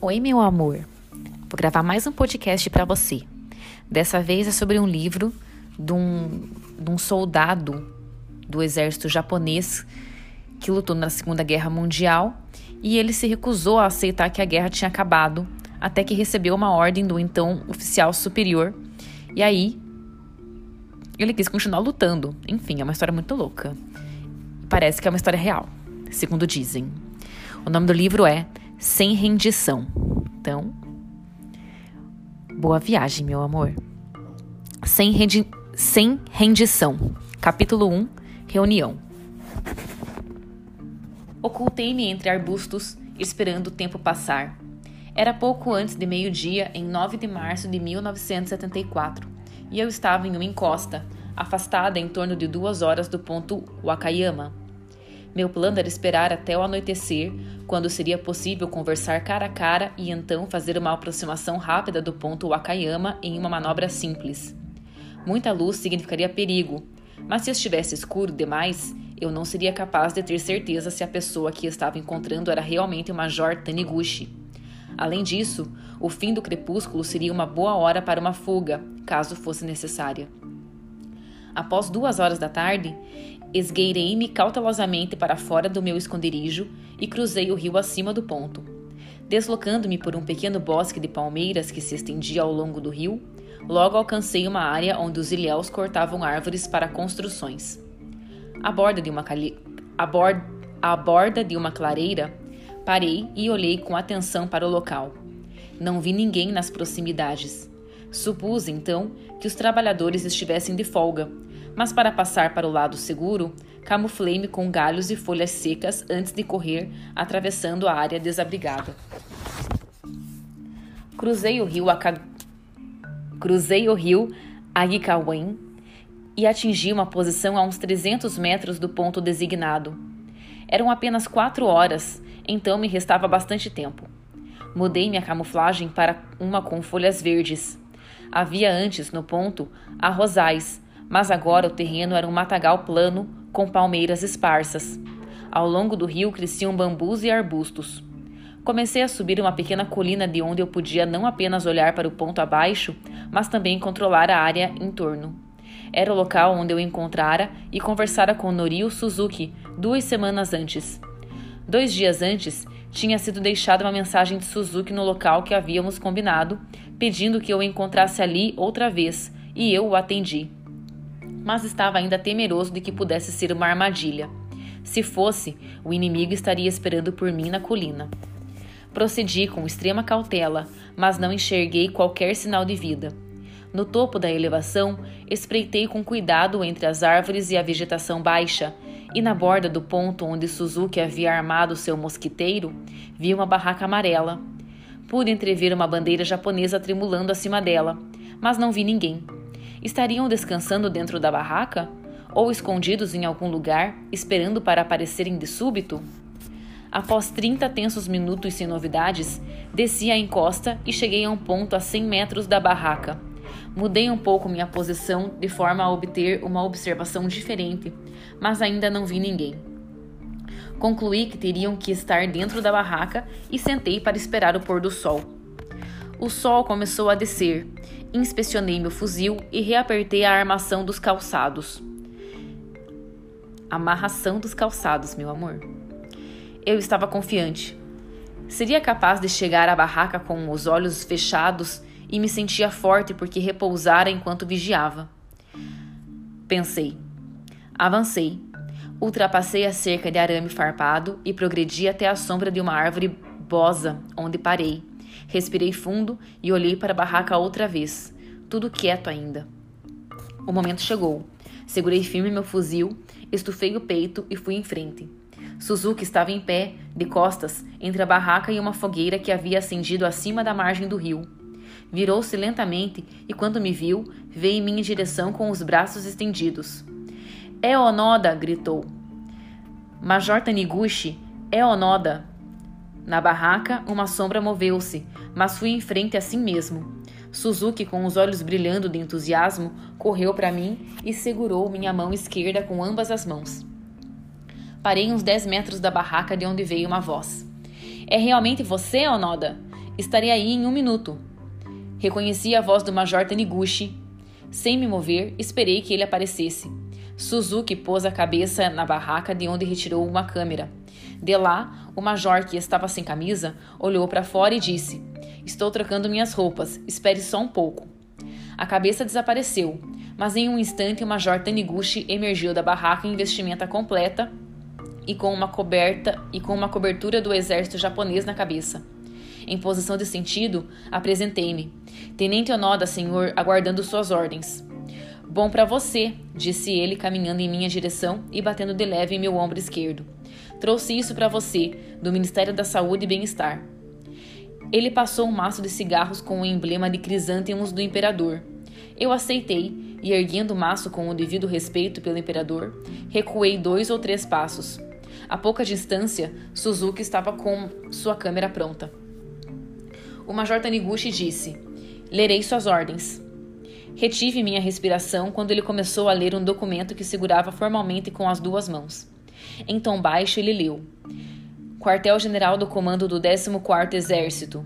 Oi, meu amor. Vou gravar mais um podcast para você. Dessa vez é sobre um livro de um, de um soldado do exército japonês que lutou na Segunda Guerra Mundial e ele se recusou a aceitar que a guerra tinha acabado até que recebeu uma ordem do então oficial superior. E aí ele quis continuar lutando. Enfim, é uma história muito louca. Parece que é uma história real, segundo dizem. O nome do livro é sem rendição. Então, boa viagem, meu amor. Sem, rendi sem rendição. Capítulo 1 Reunião. Ocultei-me entre arbustos, esperando o tempo passar. Era pouco antes de meio-dia, em 9 de março de 1974, e eu estava em uma encosta, afastada em torno de duas horas do ponto Wakayama. Meu plano era esperar até o anoitecer, quando seria possível conversar cara a cara e então fazer uma aproximação rápida do ponto Wakayama em uma manobra simples. Muita luz significaria perigo, mas se estivesse escuro demais, eu não seria capaz de ter certeza se a pessoa que estava encontrando era realmente o Major Taniguchi. Além disso, o fim do crepúsculo seria uma boa hora para uma fuga, caso fosse necessária. Após duas horas da tarde, Esgueirei-me cautelosamente para fora do meu esconderijo e cruzei o rio acima do ponto. Deslocando-me por um pequeno bosque de palmeiras que se estendia ao longo do rio, logo alcancei uma área onde os ilhéus cortavam árvores para construções. À borda de uma, cali... borda de uma clareira, parei e olhei com atenção para o local. Não vi ninguém nas proximidades. Supus, então, que os trabalhadores estivessem de folga, mas para passar para o lado seguro, camuflei-me com galhos e folhas secas antes de correr, atravessando a área desabrigada. Cruzei o rio Aka... Cruzei o rio e atingi uma posição a uns 300 metros do ponto designado. Eram apenas quatro horas, então me restava bastante tempo. Mudei minha camuflagem para uma com folhas verdes. Havia antes, no ponto, arrozais, mas agora o terreno era um matagal plano com palmeiras esparsas. Ao longo do rio cresciam bambus e arbustos. Comecei a subir uma pequena colina de onde eu podia não apenas olhar para o ponto abaixo, mas também controlar a área em torno. Era o local onde eu encontrara e conversara com Norio Suzuki duas semanas antes. Dois dias antes, tinha sido deixada uma mensagem de Suzuki no local que havíamos combinado, pedindo que eu o encontrasse ali outra vez, e eu o atendi mas estava ainda temeroso de que pudesse ser uma armadilha. Se fosse, o inimigo estaria esperando por mim na colina. Procedi com extrema cautela, mas não enxerguei qualquer sinal de vida. No topo da elevação, espreitei com cuidado entre as árvores e a vegetação baixa, e na borda do ponto onde Suzuki havia armado seu mosquiteiro, vi uma barraca amarela. Pude entrever uma bandeira japonesa tremulando acima dela, mas não vi ninguém. Estariam descansando dentro da barraca? Ou escondidos em algum lugar, esperando para aparecerem de súbito? Após 30 tensos minutos sem novidades, desci a encosta e cheguei a um ponto a 100 metros da barraca. Mudei um pouco minha posição de forma a obter uma observação diferente, mas ainda não vi ninguém. Concluí que teriam que estar dentro da barraca e sentei para esperar o pôr do sol. O sol começou a descer inspecionei meu fuzil e reapertei a armação dos calçados. Amarração dos calçados, meu amor. Eu estava confiante. Seria capaz de chegar à barraca com os olhos fechados e me sentia forte porque repousara enquanto vigiava. Pensei. Avancei. Ultrapassei a cerca de arame farpado e progredi até a sombra de uma árvore bosa, onde parei. Respirei fundo e olhei para a barraca outra vez, tudo quieto ainda. O momento chegou. Segurei firme meu fuzil, estufei o peito e fui em frente. Suzuki estava em pé, de costas, entre a barraca e uma fogueira que havia acendido acima da margem do rio. Virou-se lentamente e, quando me viu, veio em minha direção com os braços estendidos. É Onoda! gritou. Major Taniguchi, é Onoda! Na barraca, uma sombra moveu-se, mas fui em frente assim mesmo. Suzuki, com os olhos brilhando de entusiasmo, correu para mim e segurou minha mão esquerda com ambas as mãos. Parei uns 10 metros da barraca de onde veio uma voz. É realmente você, Onoda? Estarei aí em um minuto. Reconheci a voz do Major Taniguchi. Sem me mover, esperei que ele aparecesse. Suzuki pôs a cabeça na barraca de onde retirou uma câmera. De lá, o major, que estava sem camisa, olhou para fora e disse: Estou trocando minhas roupas, espere só um pouco. A cabeça desapareceu, mas em um instante o Major Taniguchi emergiu da barraca em vestimenta completa e com uma coberta e com uma cobertura do exército japonês na cabeça. Em posição de sentido, apresentei-me. Tenente Onoda, senhor, aguardando suas ordens. Bom para você, disse ele, caminhando em minha direção e batendo de leve em meu ombro esquerdo. Trouxe isso para você, do Ministério da Saúde e Bem-Estar. Ele passou um maço de cigarros com o emblema de crisântemos do imperador. Eu aceitei e, erguendo o maço com o devido respeito pelo imperador, recuei dois ou três passos. A pouca distância, Suzuki estava com sua câmera pronta. O Major Taniguchi disse: Lerei suas ordens. Retive minha respiração quando ele começou a ler um documento que segurava formalmente com as duas mãos. Em tom baixo, ele leu: quartel-general do comando do 14º Exército.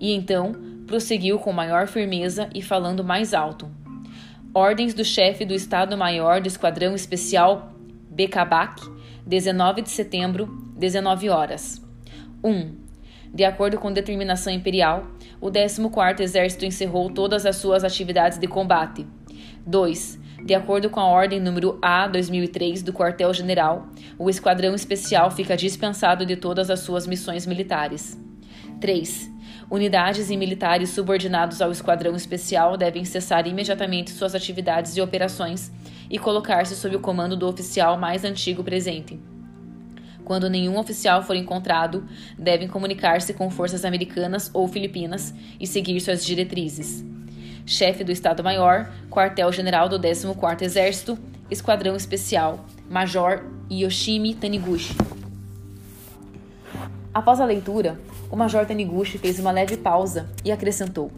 E então prosseguiu com maior firmeza e falando mais alto. Ordens do chefe do Estado-Maior do Esquadrão Especial Becabac, 19 de setembro, 19 horas. 1. Um, de acordo com determinação imperial, o 14º Exército encerrou todas as suas atividades de combate. 2. De acordo com a Ordem número A 2003 do Quartel-General, o Esquadrão Especial fica dispensado de todas as suas missões militares. 3. Unidades e militares subordinados ao Esquadrão Especial devem cessar imediatamente suas atividades e operações e colocar-se sob o comando do oficial mais antigo presente. Quando nenhum oficial for encontrado, devem comunicar-se com forças americanas ou filipinas e seguir suas diretrizes chefe do Estado-Maior, quartel-general do 14º Exército, Esquadrão Especial, Major Yoshimi Taniguchi. Após a leitura, o Major Taniguchi fez uma leve pausa e acrescentou: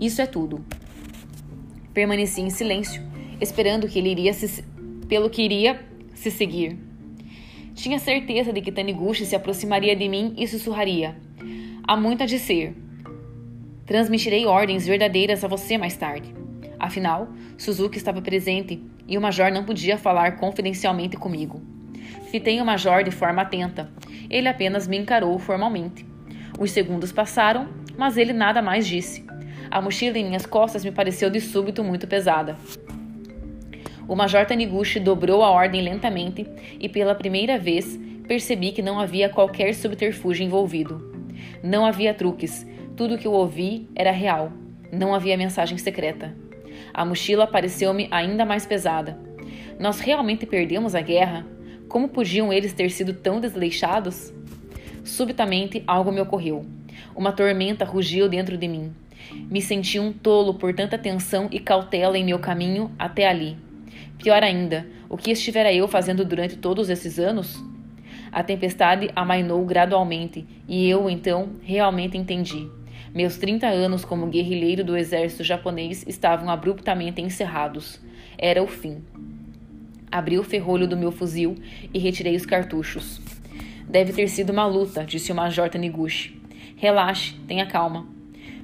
Isso é tudo. Permaneci em silêncio, esperando que ele iria se, pelo que iria se seguir. Tinha certeza de que Taniguchi se aproximaria de mim e sussurraria: Há muito a dizer. Transmitirei ordens verdadeiras a você mais tarde. Afinal, Suzuki estava presente e o major não podia falar confidencialmente comigo. Fitei o major de forma atenta. Ele apenas me encarou formalmente. Os segundos passaram, mas ele nada mais disse. A mochila em minhas costas me pareceu de súbito muito pesada. O major Taniguchi dobrou a ordem lentamente e, pela primeira vez, percebi que não havia qualquer subterfúgio envolvido. Não havia truques, tudo o que eu ouvi era real. Não havia mensagem secreta. A mochila pareceu-me ainda mais pesada. Nós realmente perdemos a guerra? Como podiam eles ter sido tão desleixados? Subitamente algo me ocorreu. Uma tormenta rugiu dentro de mim. Me senti um tolo por tanta tensão e cautela em meu caminho até ali. Pior ainda, o que estivera eu fazendo durante todos esses anos? A tempestade amainou gradualmente e eu então realmente entendi. Meus 30 anos como guerrilheiro do exército japonês estavam abruptamente encerrados. Era o fim. Abri o ferrolho do meu fuzil e retirei os cartuchos. Deve ter sido uma luta, disse o Major Taniguchi. Relaxe, tenha calma.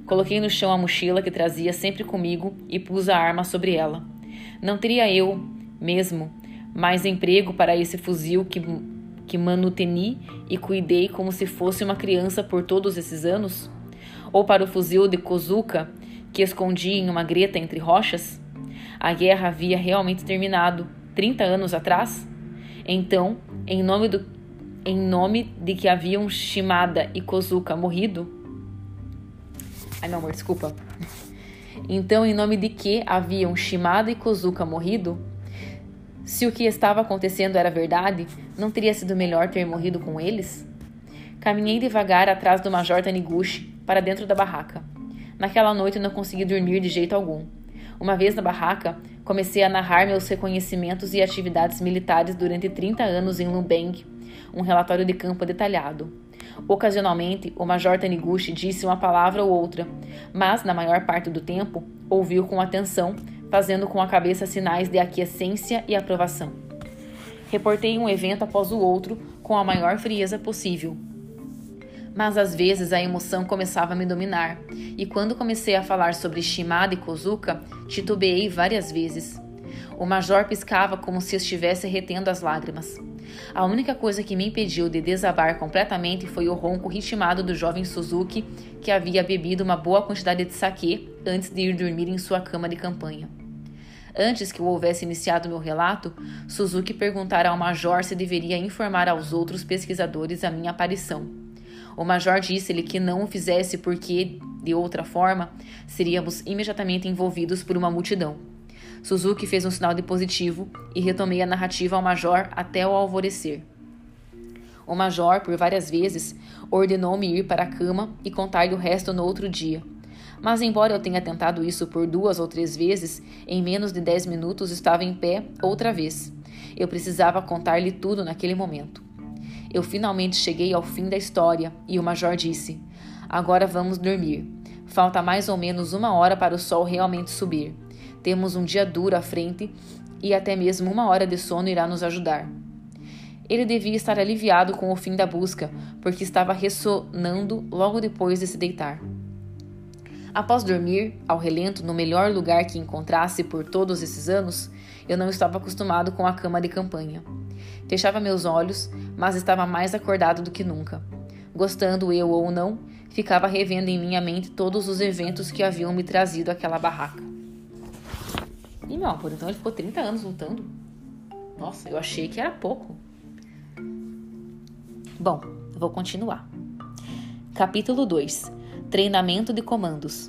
Coloquei no chão a mochila que trazia sempre comigo e pus a arma sobre ela. Não teria eu, mesmo, mais emprego para esse fuzil que, que manuteni e cuidei como se fosse uma criança por todos esses anos? ou para o fuzil de Kozuka, que escondia em uma greta entre rochas? A guerra havia realmente terminado 30 anos atrás? Então, em nome, do, em nome de que haviam Shimada e Kozuka morrido? Ai, meu amor, desculpa. Então, em nome de que haviam Shimada e Kozuka morrido? Se o que estava acontecendo era verdade, não teria sido melhor ter morrido com eles? Caminhei devagar atrás do Major Taniguchi, para dentro da barraca. Naquela noite não consegui dormir de jeito algum. Uma vez na barraca, comecei a narrar meus reconhecimentos e atividades militares durante 30 anos em Lumbeng, um relatório de campo detalhado. Ocasionalmente, o Major Taniguchi disse uma palavra ou outra, mas, na maior parte do tempo, ouviu com atenção, fazendo com a cabeça sinais de aquiescência e aprovação. Reportei um evento após o outro com a maior frieza possível. Mas às vezes a emoção começava a me dominar, e quando comecei a falar sobre Shimada e Kozuka, titubeei várias vezes. O major piscava como se estivesse retendo as lágrimas. A única coisa que me impediu de desabar completamente foi o ronco ritmado do jovem Suzuki, que havia bebido uma boa quantidade de saquê antes de ir dormir em sua cama de campanha. Antes que eu houvesse iniciado meu relato, Suzuki perguntara ao major se deveria informar aos outros pesquisadores a minha aparição. O major disse-lhe que não o fizesse porque, de outra forma, seríamos imediatamente envolvidos por uma multidão. Suzuki fez um sinal de positivo e retomei a narrativa ao major até o alvorecer. O major, por várias vezes, ordenou-me ir para a cama e contar-lhe o resto no outro dia. Mas, embora eu tenha tentado isso por duas ou três vezes, em menos de dez minutos estava em pé outra vez. Eu precisava contar-lhe tudo naquele momento. Eu finalmente cheguei ao fim da história e o major disse: Agora vamos dormir. Falta mais ou menos uma hora para o sol realmente subir. Temos um dia duro à frente e até mesmo uma hora de sono irá nos ajudar. Ele devia estar aliviado com o fim da busca, porque estava ressonando logo depois de se deitar. Após dormir, ao relento, no melhor lugar que encontrasse por todos esses anos, eu não estava acostumado com a cama de campanha. Fechava meus olhos, mas estava mais acordado do que nunca. Gostando eu ou não, ficava revendo em minha mente todos os eventos que haviam me trazido àquela barraca. E meu amor, então ele ficou 30 anos lutando? Nossa, eu achei que era pouco. Bom, vou continuar. Capítulo 2 Treinamento de comandos.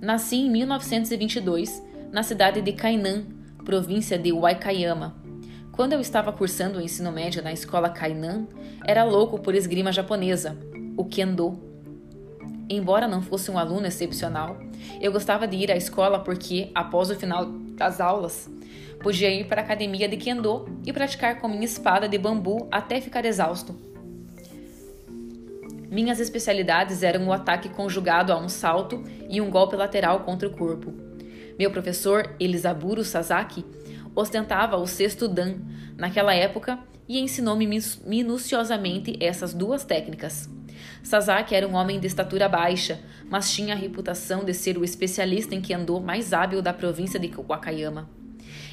Nasci em 1922 na cidade de Kainan, província de Waikayama. Quando eu estava cursando o ensino médio na escola Kainan, era louco por esgrima japonesa, o Kendo. Embora não fosse um aluno excepcional, eu gostava de ir à escola porque, após o final das aulas, podia ir para a academia de Kendo e praticar com minha espada de bambu até ficar exausto. Minhas especialidades eram o ataque conjugado a um salto e um golpe lateral contra o corpo. Meu professor, Elisaburo Sasaki, ostentava o sexto Dan naquela época e ensinou-me minuciosamente essas duas técnicas. Sasaki era um homem de estatura baixa, mas tinha a reputação de ser o especialista em kendo mais hábil da província de Wakayama.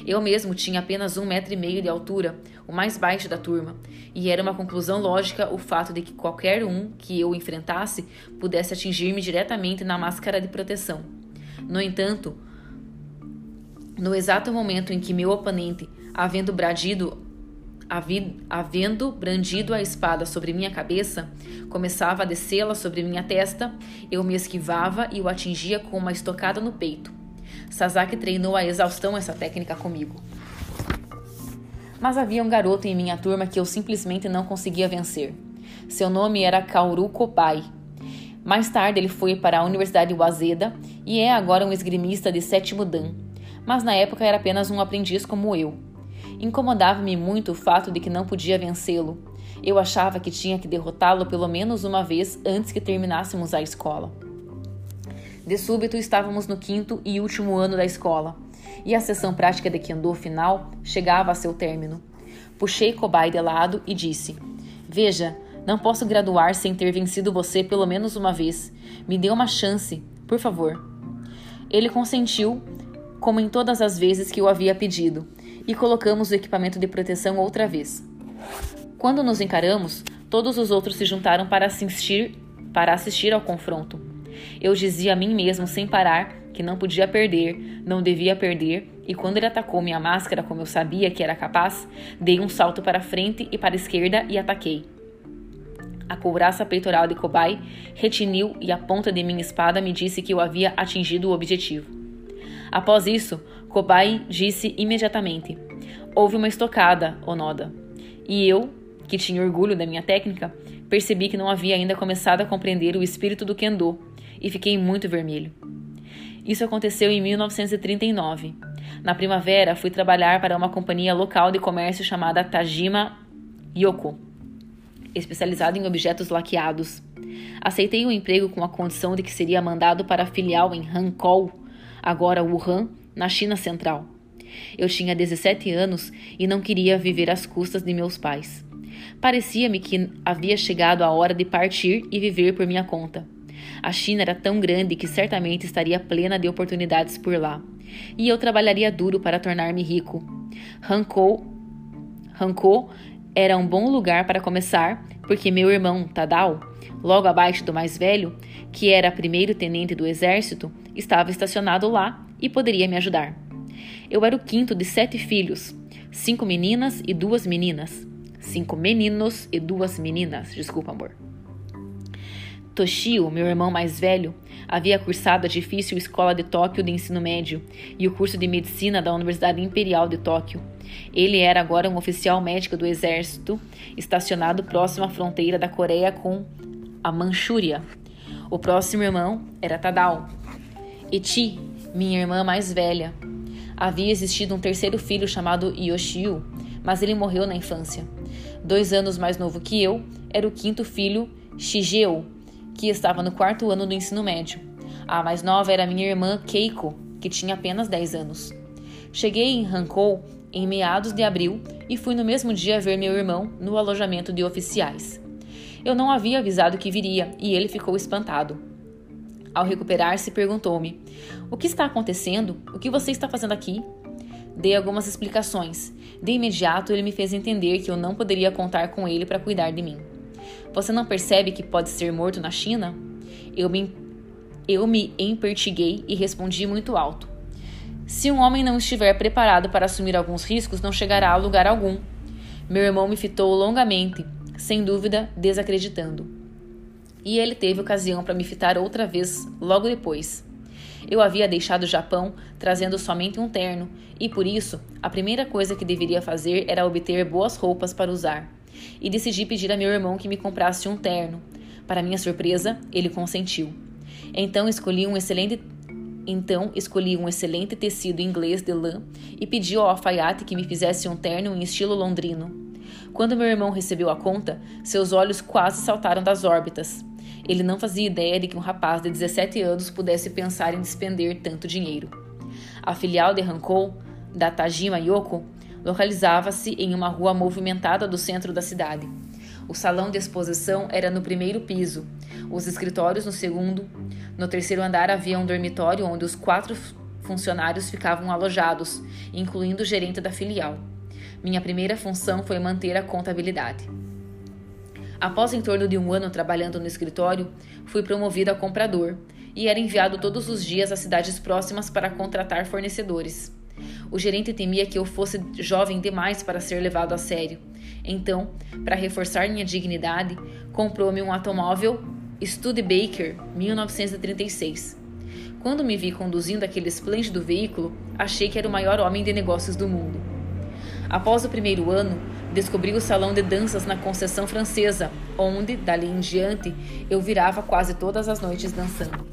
Eu mesmo tinha apenas um metro e meio de altura, o mais baixo da turma, e era uma conclusão lógica o fato de que qualquer um que eu enfrentasse pudesse atingir-me diretamente na máscara de proteção. No entanto, no exato momento em que meu oponente, havendo bradido havendo brandido a espada sobre minha cabeça, começava a descê-la sobre minha testa, eu me esquivava e o atingia com uma estocada no peito. Sasaki treinou a exaustão essa técnica comigo. Mas havia um garoto em minha turma que eu simplesmente não conseguia vencer. Seu nome era Kaoru Kobai. Mais tarde ele foi para a Universidade Waseda e é agora um esgrimista de sétimo dan, mas na época era apenas um aprendiz como eu. Incomodava-me muito o fato de que não podia vencê-lo. Eu achava que tinha que derrotá-lo pelo menos uma vez antes que terminássemos a escola. De súbito, estávamos no quinto e último ano da escola, e a sessão prática de Kendo final chegava a seu término. Puxei Kobai de lado e disse: Veja, não posso graduar sem ter vencido você pelo menos uma vez. Me dê uma chance, por favor. Ele consentiu, como em todas as vezes que eu havia pedido, e colocamos o equipamento de proteção outra vez. Quando nos encaramos, todos os outros se juntaram para assistir, para assistir ao confronto. Eu dizia a mim mesmo sem parar que não podia perder, não devia perder, e quando ele atacou minha máscara como eu sabia que era capaz, dei um salto para frente e para a esquerda e ataquei. A couraça peitoral de Cobai retiniu e a ponta de minha espada me disse que eu havia atingido o objetivo. Após isso, Kobai disse imediatamente: Houve uma estocada, Onoda. E eu, que tinha orgulho da minha técnica, percebi que não havia ainda começado a compreender o espírito do Kendo e fiquei muito vermelho. Isso aconteceu em 1939. Na primavera, fui trabalhar para uma companhia local de comércio chamada Tajima Yoko, especializada em objetos laqueados. Aceitei o emprego com a condição de que seria mandado para a filial em Hankou, agora Wuhan, na China Central. Eu tinha 17 anos e não queria viver às custas de meus pais. Parecia-me que havia chegado a hora de partir e viver por minha conta. A China era tão grande que certamente estaria plena de oportunidades por lá, e eu trabalharia duro para tornar-me rico. Hankou, Hankou era um bom lugar para começar, porque meu irmão, Tadao, logo abaixo do mais velho, que era primeiro tenente do exército, estava estacionado lá e poderia me ajudar. Eu era o quinto de sete filhos, cinco meninas e duas meninas. Cinco meninos e duas meninas, desculpa, amor. Toshio, meu irmão mais velho, havia cursado a difícil Escola de Tóquio de Ensino Médio e o curso de Medicina da Universidade Imperial de Tóquio. Ele era agora um oficial médico do Exército, estacionado próximo à fronteira da Coreia com a Manchúria. O próximo irmão era Tadao. Eti, minha irmã mais velha. Havia existido um terceiro filho chamado Yoshio, mas ele morreu na infância. Dois anos mais novo que eu, era o quinto filho, Shigeo, que estava no quarto ano do ensino médio. A mais nova era minha irmã Keiko, que tinha apenas 10 anos. Cheguei em Hankou em meados de abril e fui no mesmo dia ver meu irmão no alojamento de oficiais. Eu não havia avisado que viria e ele ficou espantado. Ao recuperar-se, perguntou-me: O que está acontecendo? O que você está fazendo aqui? Dei algumas explicações. De imediato, ele me fez entender que eu não poderia contar com ele para cuidar de mim. Você não percebe que pode ser morto na China? Eu me, eu me empertiguei e respondi muito alto. Se um homem não estiver preparado para assumir alguns riscos, não chegará a lugar algum. Meu irmão me fitou longamente, sem dúvida desacreditando. E ele teve ocasião para me fitar outra vez logo depois. Eu havia deixado o Japão trazendo somente um terno, e por isso a primeira coisa que deveria fazer era obter boas roupas para usar e decidi pedir a meu irmão que me comprasse um terno. Para minha surpresa, ele consentiu. Então escolhi um excelente então escolhi um excelente tecido inglês de lã e pedi ao alfaiate que me fizesse um terno em estilo londrino. Quando meu irmão recebeu a conta, seus olhos quase saltaram das órbitas. Ele não fazia ideia de que um rapaz de 17 anos pudesse pensar em despender tanto dinheiro. A filial de Hankou, da Tajima Yoko, localizava-se em uma rua movimentada do centro da cidade. O salão de exposição era no primeiro piso, os escritórios no segundo. No terceiro andar havia um dormitório onde os quatro funcionários ficavam alojados, incluindo o gerente da filial. Minha primeira função foi manter a contabilidade. Após em torno de um ano trabalhando no escritório, fui promovido a comprador e era enviado todos os dias às cidades próximas para contratar fornecedores. O gerente temia que eu fosse jovem demais para ser levado a sério. Então, para reforçar minha dignidade, comprou-me um automóvel Studebaker 1936. Quando me vi conduzindo aquele esplêndido veículo, achei que era o maior homem de negócios do mundo. Após o primeiro ano, descobri o salão de danças na concessão francesa, onde, dali em diante, eu virava quase todas as noites dançando.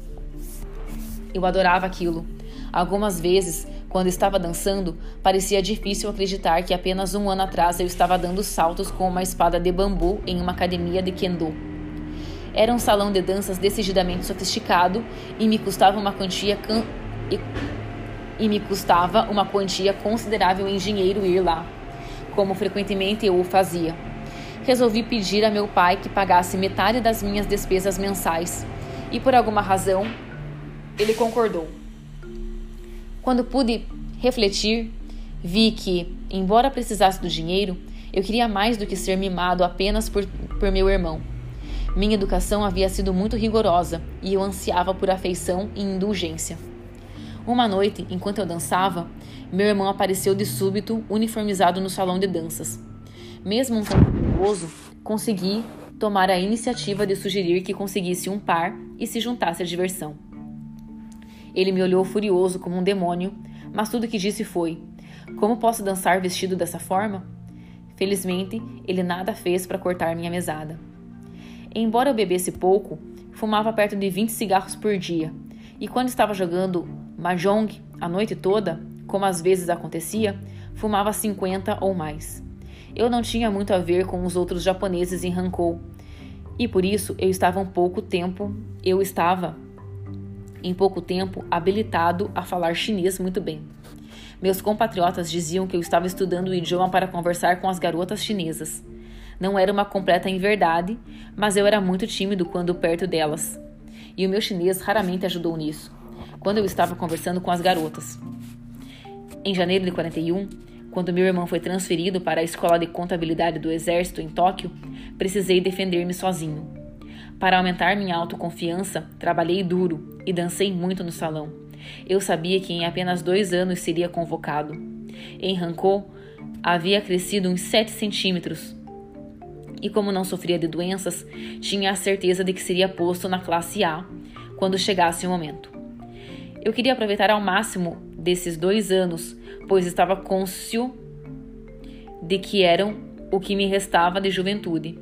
Eu adorava aquilo. Algumas vezes quando estava dançando, parecia difícil acreditar que apenas um ano atrás eu estava dando saltos com uma espada de bambu em uma academia de kendo. Era um salão de danças decididamente sofisticado e me custava uma quantia can... e... e me custava uma quantia considerável em dinheiro ir lá, como frequentemente eu o fazia. Resolvi pedir a meu pai que pagasse metade das minhas despesas mensais, e por alguma razão ele concordou. Quando pude refletir, vi que, embora precisasse do dinheiro, eu queria mais do que ser mimado apenas por, por meu irmão. Minha educação havia sido muito rigorosa e eu ansiava por afeição e indulgência. Uma noite, enquanto eu dançava, meu irmão apareceu de súbito, uniformizado no salão de danças. Mesmo um tanto perigoso, consegui tomar a iniciativa de sugerir que conseguisse um par e se juntasse à diversão. Ele me olhou furioso como um demônio, mas tudo que disse foi: Como posso dançar vestido dessa forma? Felizmente, ele nada fez para cortar minha mesada. Embora eu bebesse pouco, fumava perto de 20 cigarros por dia, e quando estava jogando mahjong a noite toda, como às vezes acontecia, fumava 50 ou mais. Eu não tinha muito a ver com os outros japoneses em Hankou, e por isso eu estava um pouco tempo, eu estava em pouco tempo habilitado a falar chinês muito bem. Meus compatriotas diziam que eu estava estudando o idioma para conversar com as garotas chinesas. Não era uma completa inverdade, mas eu era muito tímido quando perto delas. E o meu chinês raramente ajudou nisso, quando eu estava conversando com as garotas. Em janeiro de 41, quando meu irmão foi transferido para a escola de contabilidade do exército em Tóquio, precisei defender-me sozinho. Para aumentar minha autoconfiança, trabalhei duro e dancei muito no salão. Eu sabia que em apenas dois anos seria convocado. Em Rancô, havia crescido uns 7 centímetros. E como não sofria de doenças, tinha a certeza de que seria posto na classe A quando chegasse o momento. Eu queria aproveitar ao máximo desses dois anos, pois estava cônscio de que eram o que me restava de juventude.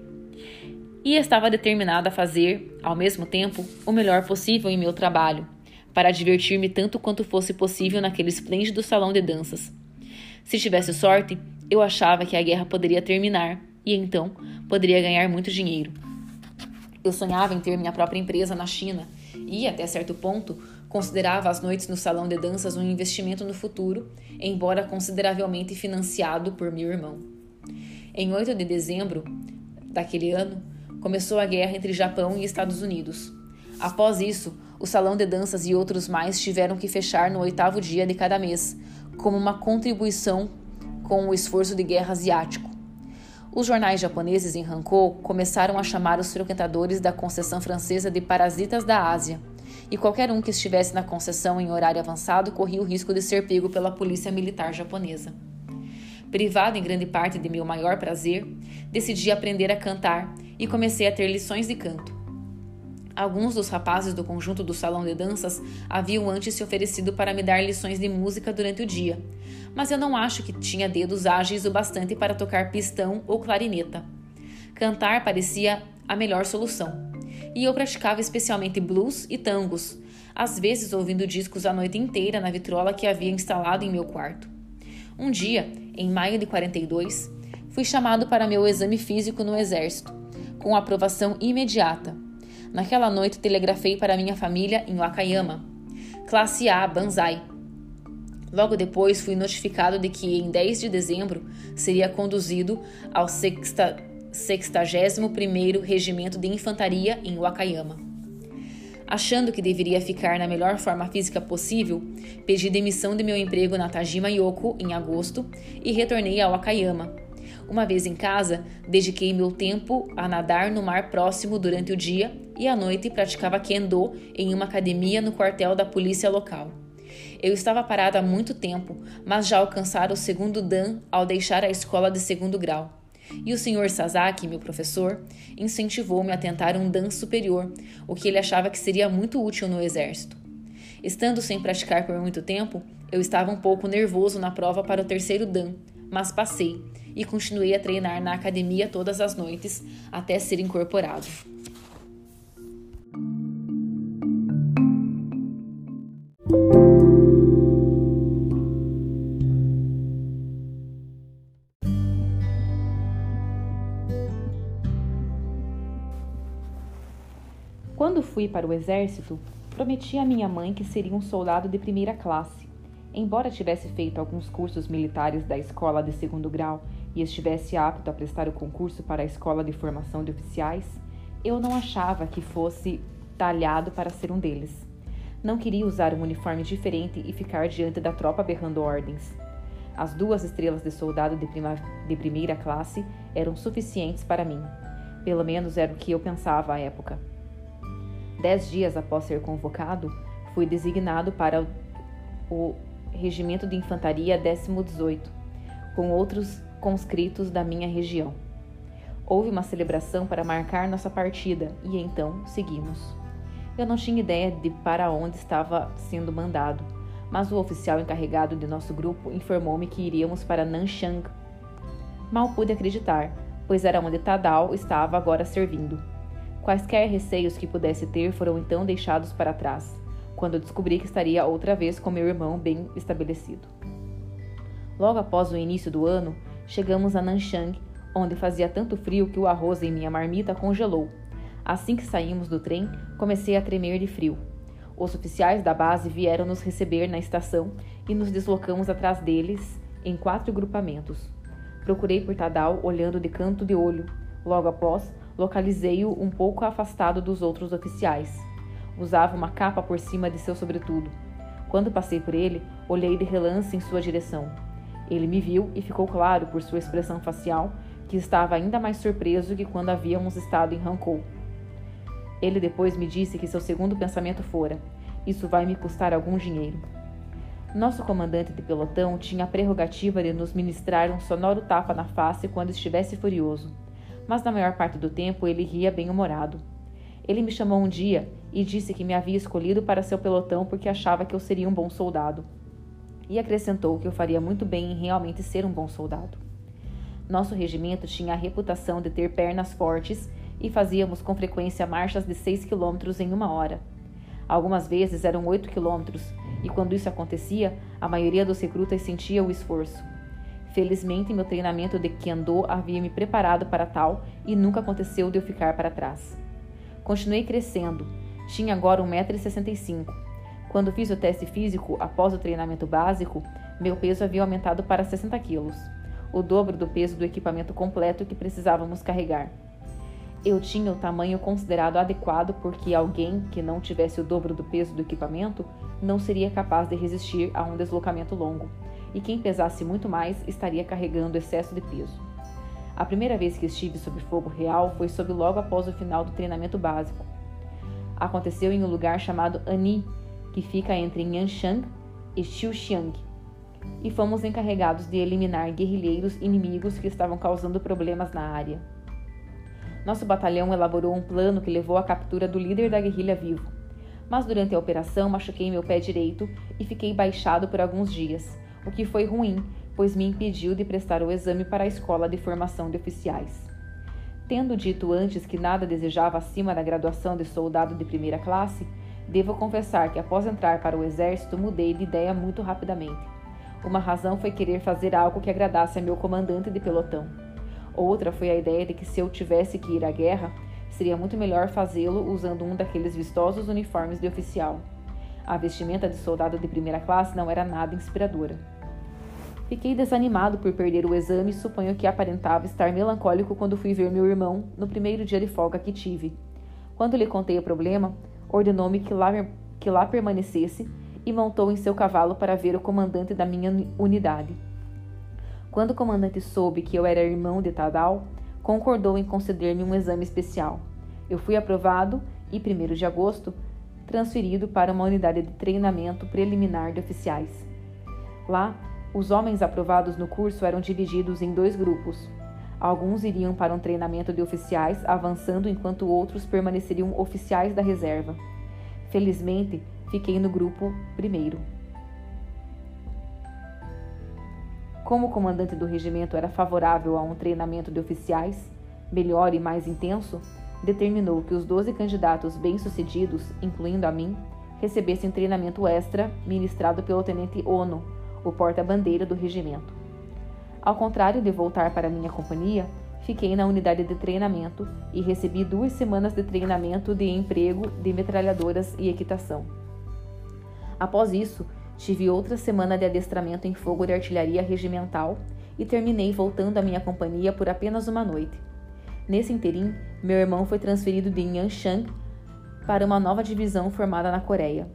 E estava determinada a fazer, ao mesmo tempo, o melhor possível em meu trabalho para divertir-me tanto quanto fosse possível naquele esplêndido salão de danças. Se tivesse sorte, eu achava que a guerra poderia terminar e então poderia ganhar muito dinheiro. Eu sonhava em ter minha própria empresa na China e, até certo ponto, considerava as noites no salão de danças um investimento no futuro, embora consideravelmente financiado por meu irmão. Em 8 de dezembro daquele ano, começou a guerra entre Japão e Estados Unidos. Após isso, o salão de danças e outros mais tiveram que fechar no oitavo dia de cada mês, como uma contribuição com o esforço de guerra asiático. Os jornais japoneses em Hankou começaram a chamar os frequentadores da concessão francesa de parasitas da Ásia, e qualquer um que estivesse na concessão em horário avançado corria o risco de ser pego pela polícia militar japonesa. Privado em grande parte de meu maior prazer, decidi aprender a cantar e comecei a ter lições de canto. Alguns dos rapazes do conjunto do salão de danças haviam antes se oferecido para me dar lições de música durante o dia, mas eu não acho que tinha dedos ágeis o bastante para tocar pistão ou clarineta. Cantar parecia a melhor solução, e eu praticava especialmente blues e tangos, às vezes ouvindo discos a noite inteira na vitrola que havia instalado em meu quarto. Um dia, em maio de 42, fui chamado para meu exame físico no exército, com aprovação imediata Naquela noite telegrafei para minha família em Wakayama. Classe A, Banzai. Logo depois fui notificado de que em 10 de dezembro seria conduzido ao 61º Regimento de Infantaria em Wakayama. Achando que deveria ficar na melhor forma física possível, pedi demissão de meu emprego na Tajima Yoko em agosto e retornei a Wakayama, uma vez em casa, dediquei meu tempo a nadar no mar próximo durante o dia e à noite praticava kendo em uma academia no quartel da polícia local. Eu estava parada há muito tempo, mas já alcançara o segundo dan ao deixar a escola de segundo grau. E o Sr. Sasaki, meu professor, incentivou-me a tentar um dan superior, o que ele achava que seria muito útil no exército. Estando sem praticar por muito tempo, eu estava um pouco nervoso na prova para o terceiro dan, mas passei e continuei a treinar na academia todas as noites até ser incorporado. Fui para o exército, prometi à minha mãe que seria um soldado de primeira classe. Embora tivesse feito alguns cursos militares da escola de segundo grau e estivesse apto a prestar o concurso para a Escola de Formação de Oficiais, eu não achava que fosse talhado para ser um deles. Não queria usar um uniforme diferente e ficar diante da tropa berrando ordens. As duas estrelas de soldado de, prima, de primeira classe eram suficientes para mim. Pelo menos era o que eu pensava à época. Dez dias após ser convocado, fui designado para o Regimento de Infantaria 18, com outros conscritos da minha região. Houve uma celebração para marcar nossa partida e então seguimos. Eu não tinha ideia de para onde estava sendo mandado, mas o oficial encarregado de nosso grupo informou-me que iríamos para Nanchang. Mal pude acreditar, pois era onde Tadal estava agora servindo. Quaisquer receios que pudesse ter foram então deixados para trás, quando descobri que estaria outra vez com meu irmão bem estabelecido. Logo após o início do ano, chegamos a Nanchang, onde fazia tanto frio que o arroz em minha marmita congelou. Assim que saímos do trem, comecei a tremer de frio. Os oficiais da base vieram nos receber na estação e nos deslocamos atrás deles em quatro grupamentos. Procurei por Tadal olhando de canto de olho. Logo após, localizei-o um pouco afastado dos outros oficiais. Usava uma capa por cima de seu sobretudo. Quando passei por ele, olhei de relance em sua direção. Ele me viu e ficou claro, por sua expressão facial, que estava ainda mais surpreso que quando havíamos estado em Rancou. Ele depois me disse que seu segundo pensamento fora: Isso vai me custar algum dinheiro. Nosso comandante de pelotão tinha a prerrogativa de nos ministrar um sonoro tapa na face quando estivesse furioso, mas na maior parte do tempo ele ria bem-humorado. Ele me chamou um dia e disse que me havia escolhido para seu pelotão porque achava que eu seria um bom soldado. E acrescentou que eu faria muito bem em realmente ser um bom soldado. Nosso regimento tinha a reputação de ter pernas fortes e fazíamos com frequência marchas de 6 quilômetros em uma hora. Algumas vezes eram 8 quilômetros, e quando isso acontecia, a maioria dos recrutas sentia o esforço. Felizmente, meu treinamento de Kendo havia me preparado para tal e nunca aconteceu de eu ficar para trás. Continuei crescendo. Tinha agora 1,65m. Quando fiz o teste físico após o treinamento básico, meu peso havia aumentado para 60 quilos, o dobro do peso do equipamento completo que precisávamos carregar. Eu tinha o tamanho considerado adequado porque alguém que não tivesse o dobro do peso do equipamento não seria capaz de resistir a um deslocamento longo, e quem pesasse muito mais estaria carregando excesso de peso. A primeira vez que estive sob fogo real foi sob logo após o final do treinamento básico. Aconteceu em um lugar chamado Ani, que fica entre Yanshang e Xiuxiang, e fomos encarregados de eliminar guerrilheiros inimigos que estavam causando problemas na área. Nosso batalhão elaborou um plano que levou à captura do líder da guerrilha vivo mas durante a operação machuquei meu pé direito e fiquei baixado por alguns dias, o que foi ruim, pois me impediu de prestar o exame para a escola de formação de oficiais. Tendo dito antes que nada desejava acima da graduação de soldado de primeira classe, devo confessar que após entrar para o exército mudei de ideia muito rapidamente. Uma razão foi querer fazer algo que agradasse a meu comandante de pelotão. Outra foi a ideia de que se eu tivesse que ir à guerra, Seria muito melhor fazê-lo usando um daqueles vistosos uniformes de oficial. A vestimenta de soldado de primeira classe não era nada inspiradora. Fiquei desanimado por perder o exame e suponho que aparentava estar melancólico quando fui ver meu irmão no primeiro dia de folga que tive. Quando lhe contei o problema, ordenou-me que lá, que lá permanecesse e montou em seu cavalo para ver o comandante da minha unidade. Quando o comandante soube que eu era irmão de Tadal, concordou em conceder-me um exame especial. Eu fui aprovado e, 1 de agosto, transferido para uma unidade de treinamento preliminar de oficiais. Lá, os homens aprovados no curso eram divididos em dois grupos. Alguns iriam para um treinamento de oficiais, avançando enquanto outros permaneceriam oficiais da reserva. Felizmente, fiquei no grupo primeiro. Como o comandante do regimento era favorável a um treinamento de oficiais, melhor e mais intenso, determinou que os 12 candidatos bem-sucedidos, incluindo a mim, recebessem treinamento extra ministrado pelo tenente Ono, o porta-bandeira do regimento. Ao contrário de voltar para minha companhia, fiquei na unidade de treinamento e recebi duas semanas de treinamento de emprego de metralhadoras e equitação. Após isso, Tive outra semana de adestramento em fogo de artilharia regimental e terminei voltando à minha companhia por apenas uma noite. Nesse interim, meu irmão foi transferido de Yanchang para uma nova divisão formada na Coreia.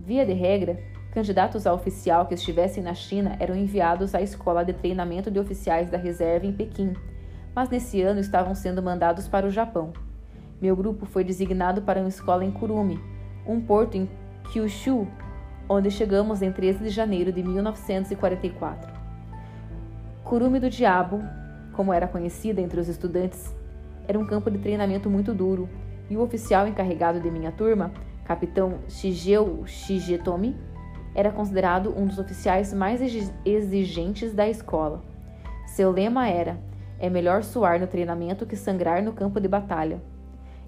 Via de regra, candidatos a oficial que estivessem na China eram enviados à escola de treinamento de oficiais da reserva em Pequim, mas nesse ano estavam sendo mandados para o Japão. Meu grupo foi designado para uma escola em Kurumi, um porto em Kyushu, onde chegamos em 13 de janeiro de 1944. Curume do Diabo, como era conhecida entre os estudantes, era um campo de treinamento muito duro, e o oficial encarregado de minha turma, capitão Shigeo Shigetomi, era considerado um dos oficiais mais exigentes da escola. Seu lema era: é melhor suar no treinamento que sangrar no campo de batalha.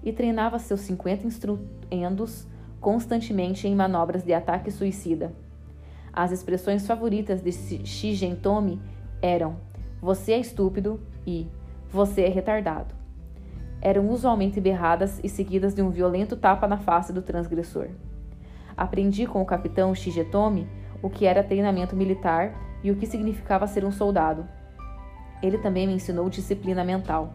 E treinava seus 50 instruendos constantemente em manobras de ataque suicida. As expressões favoritas de Shigentomi eram você é estúpido e você é retardado. Eram usualmente berradas e seguidas de um violento tapa na face do transgressor. Aprendi com o capitão Shigetomi o que era treinamento militar e o que significava ser um soldado. Ele também me ensinou disciplina mental.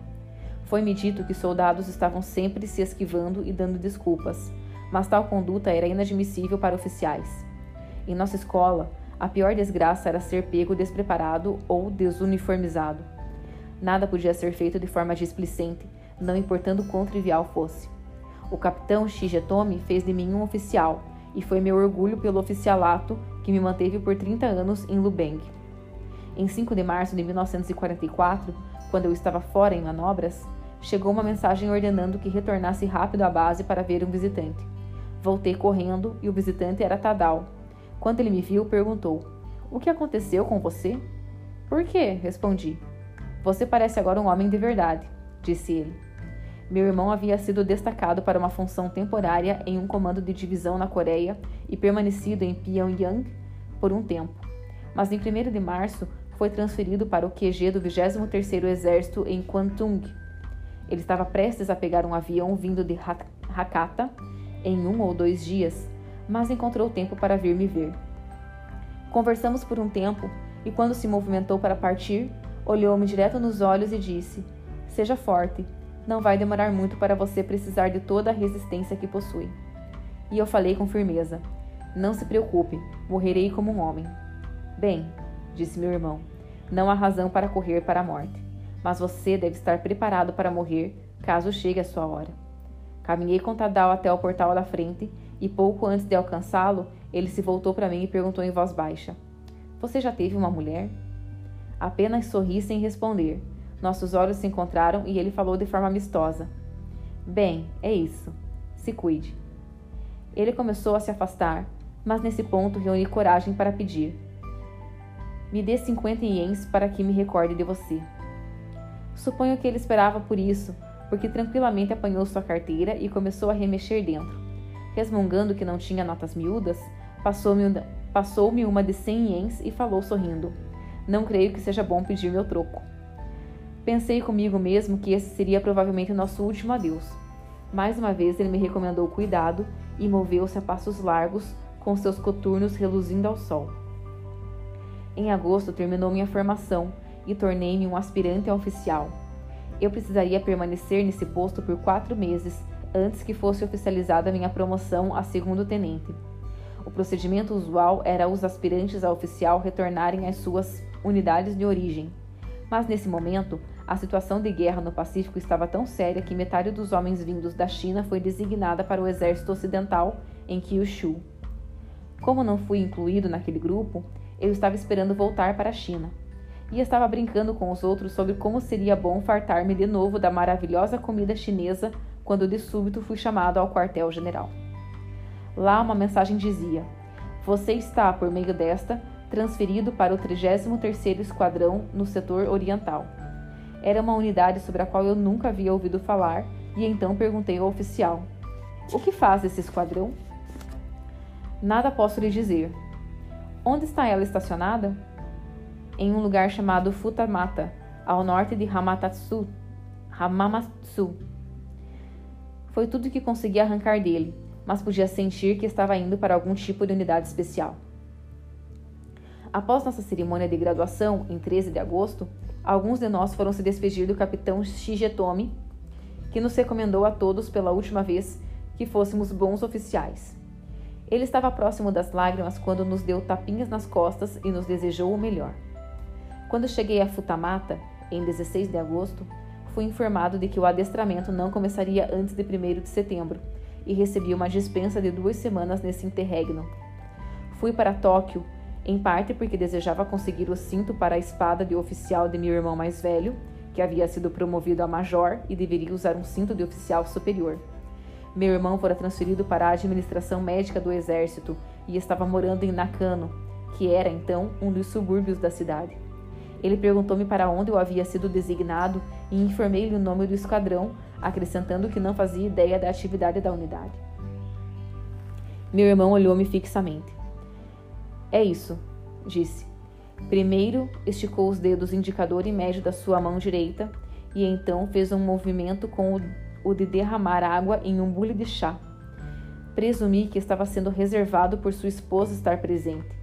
Foi-me dito que soldados estavam sempre se esquivando e dando desculpas, mas tal conduta era inadmissível para oficiais. Em nossa escola, a pior desgraça era ser pego despreparado ou desuniformizado. Nada podia ser feito de forma displicente, não importando quão trivial fosse. O capitão Shigetomi fez de mim um oficial, e foi meu orgulho pelo oficialato que me manteve por 30 anos em Lubeng. Em 5 de março de 1944, quando eu estava fora em manobras, chegou uma mensagem ordenando que retornasse rápido à base para ver um visitante. Voltei correndo e o visitante era Tadal. Quando ele me viu, perguntou: O que aconteceu com você? Por quê? respondi. Você parece agora um homem de verdade, disse ele. Meu irmão havia sido destacado para uma função temporária em um comando de divisão na Coreia e permanecido em Pyongyang por um tempo. Mas em 1 de março foi transferido para o QG do 23º Exército em Kwantung. Ele estava prestes a pegar um avião vindo de Hakata em um ou dois dias, mas encontrou tempo para vir me ver. Conversamos por um tempo e, quando se movimentou para partir, olhou-me direto nos olhos e disse: Seja forte, não vai demorar muito para você precisar de toda a resistência que possui. E eu falei com firmeza: Não se preocupe, morrerei como um homem. Bem, disse meu irmão, não há razão para correr para a morte, mas você deve estar preparado para morrer caso chegue a sua hora. Caminhei com Tadal até o portal da frente e pouco antes de alcançá-lo, ele se voltou para mim e perguntou em voz baixa: Você já teve uma mulher? Apenas sorri sem responder, nossos olhos se encontraram e ele falou de forma amistosa: Bem, é isso. Se cuide. Ele começou a se afastar, mas nesse ponto reuni coragem para pedir: Me dê 50 ienes para que me recorde de você. Suponho que ele esperava por isso, porque tranquilamente apanhou sua carteira e começou a remexer dentro. Resmungando que não tinha notas miúdas, passou-me passou uma de 100 ienes e falou sorrindo: Não creio que seja bom pedir meu troco. Pensei comigo mesmo que esse seria provavelmente nosso último adeus. Mais uma vez ele me recomendou cuidado e moveu-se a passos largos, com seus coturnos reluzindo ao sol. Em agosto terminou minha formação e tornei-me um aspirante a oficial. Eu precisaria permanecer nesse posto por quatro meses antes que fosse oficializada minha promoção a segundo tenente. O procedimento usual era os aspirantes a oficial retornarem às suas unidades de origem. Mas nesse momento, a situação de guerra no Pacífico estava tão séria que metade dos homens vindos da China foi designada para o exército ocidental em Kyushu. Como não fui incluído naquele grupo, eu estava esperando voltar para a China. E estava brincando com os outros sobre como seria bom fartar-me de novo da maravilhosa comida chinesa quando de súbito fui chamado ao quartel-general. Lá uma mensagem dizia: Você está, por meio desta, transferido para o 33º Esquadrão no setor oriental. Era uma unidade sobre a qual eu nunca havia ouvido falar e então perguntei ao oficial: O que faz esse esquadrão? Nada posso lhe dizer. Onde está ela estacionada? Em um lugar chamado Futamata, ao norte de Hamamatsu. Hamamatsu. Foi tudo que consegui arrancar dele, mas podia sentir que estava indo para algum tipo de unidade especial. Após nossa cerimônia de graduação, em 13 de agosto, alguns de nós foram se despedir do capitão Shigetomi, que nos recomendou a todos pela última vez que fôssemos bons oficiais. Ele estava próximo das lágrimas quando nos deu tapinhas nas costas e nos desejou o melhor. Quando cheguei a Futamata, em 16 de agosto, fui informado de que o adestramento não começaria antes de 1 de setembro e recebi uma dispensa de duas semanas nesse interregno. Fui para Tóquio em parte porque desejava conseguir o cinto para a espada de oficial de meu irmão mais velho, que havia sido promovido a major e deveria usar um cinto de oficial superior. Meu irmão fora transferido para a administração médica do exército e estava morando em Nakano, que era então um dos subúrbios da cidade. Ele perguntou-me para onde eu havia sido designado e informei-lhe o nome do esquadrão, acrescentando que não fazia ideia da atividade da unidade. Meu irmão olhou-me fixamente. É isso, disse. Primeiro esticou os dedos indicador e médio da sua mão direita e então fez um movimento com o, de derramar água em um bule de chá. Presumi que estava sendo reservado por sua esposa estar presente.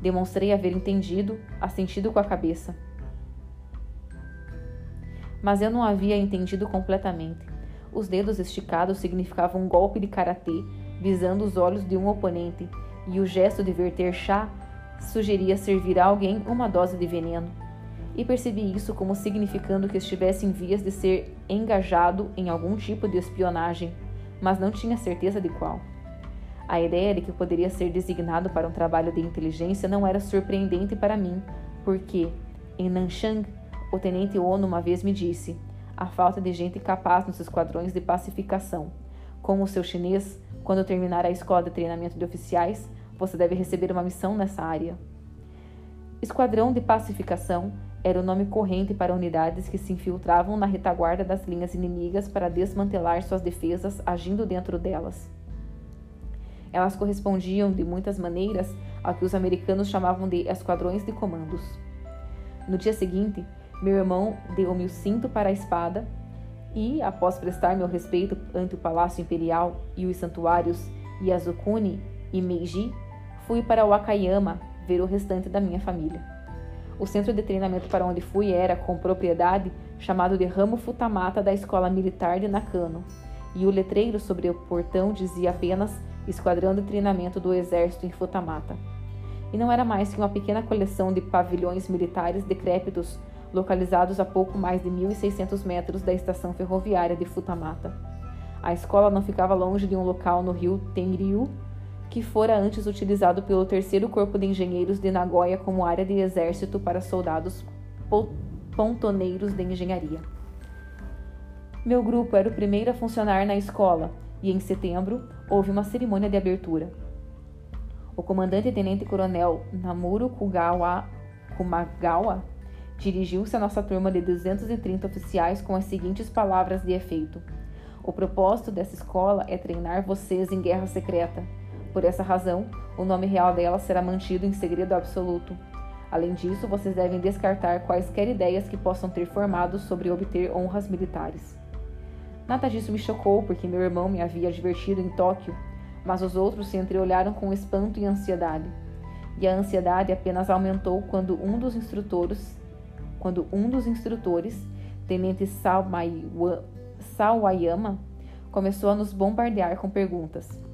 Demonstrei haver entendido, assentido com a cabeça. Mas eu não havia entendido completamente. Os dedos esticados significavam um golpe de karatê, visando os olhos de um oponente, e o gesto de verter chá sugeria servir a alguém uma dose de veneno. E percebi isso como significando que estivesse em vias de ser engajado em algum tipo de espionagem, mas não tinha certeza de qual. A ideia de que poderia ser designado para um trabalho de inteligência não era surpreendente para mim, porque, em Nanchang, o tenente Ono uma vez me disse: a falta de gente capaz nos esquadrões de pacificação. Como o seu chinês, quando terminar a escola de treinamento de oficiais, você deve receber uma missão nessa área. Esquadrão de pacificação era o nome corrente para unidades que se infiltravam na retaguarda das linhas inimigas para desmantelar suas defesas agindo dentro delas. Elas correspondiam de muitas maneiras ao que os americanos chamavam de esquadrões de comandos. No dia seguinte, meu irmão deu-me o cinto para a espada e, após prestar meu respeito ante o Palácio Imperial e os santuários Yasukuni e Meiji, fui para Wakayama ver o restante da minha família. O centro de treinamento para onde fui era, com propriedade, chamado de Ramo Futamata da Escola Militar de Nakano, e o letreiro sobre o portão dizia apenas Esquadrão de Treinamento do Exército em Futamata. E não era mais que uma pequena coleção de pavilhões militares decrépitos localizados a pouco mais de 1.600 metros da estação ferroviária de Futamata. A escola não ficava longe de um local no rio Tenryu, que fora antes utilizado pelo terceiro corpo de engenheiros de Nagoya como área de exército para soldados pontoneiros de engenharia. Meu grupo era o primeiro a funcionar na escola e em setembro houve uma cerimônia de abertura. O comandante tenente coronel Namuro Kugawa Kumagawa dirigiu-se à nossa turma de 230 oficiais com as seguintes palavras de efeito: O propósito dessa escola é treinar vocês em guerra secreta. Por essa razão, o nome real dela será mantido em segredo absoluto. Além disso, vocês devem descartar quaisquer ideias que possam ter formado sobre obter honras militares. Nada disso me chocou, porque meu irmão me havia advertido em Tóquio, mas os outros se entreolharam com espanto e ansiedade. E a ansiedade apenas aumentou quando um dos instrutores, quando um dos instrutores, Tenente Sawayama, começou a nos bombardear com perguntas.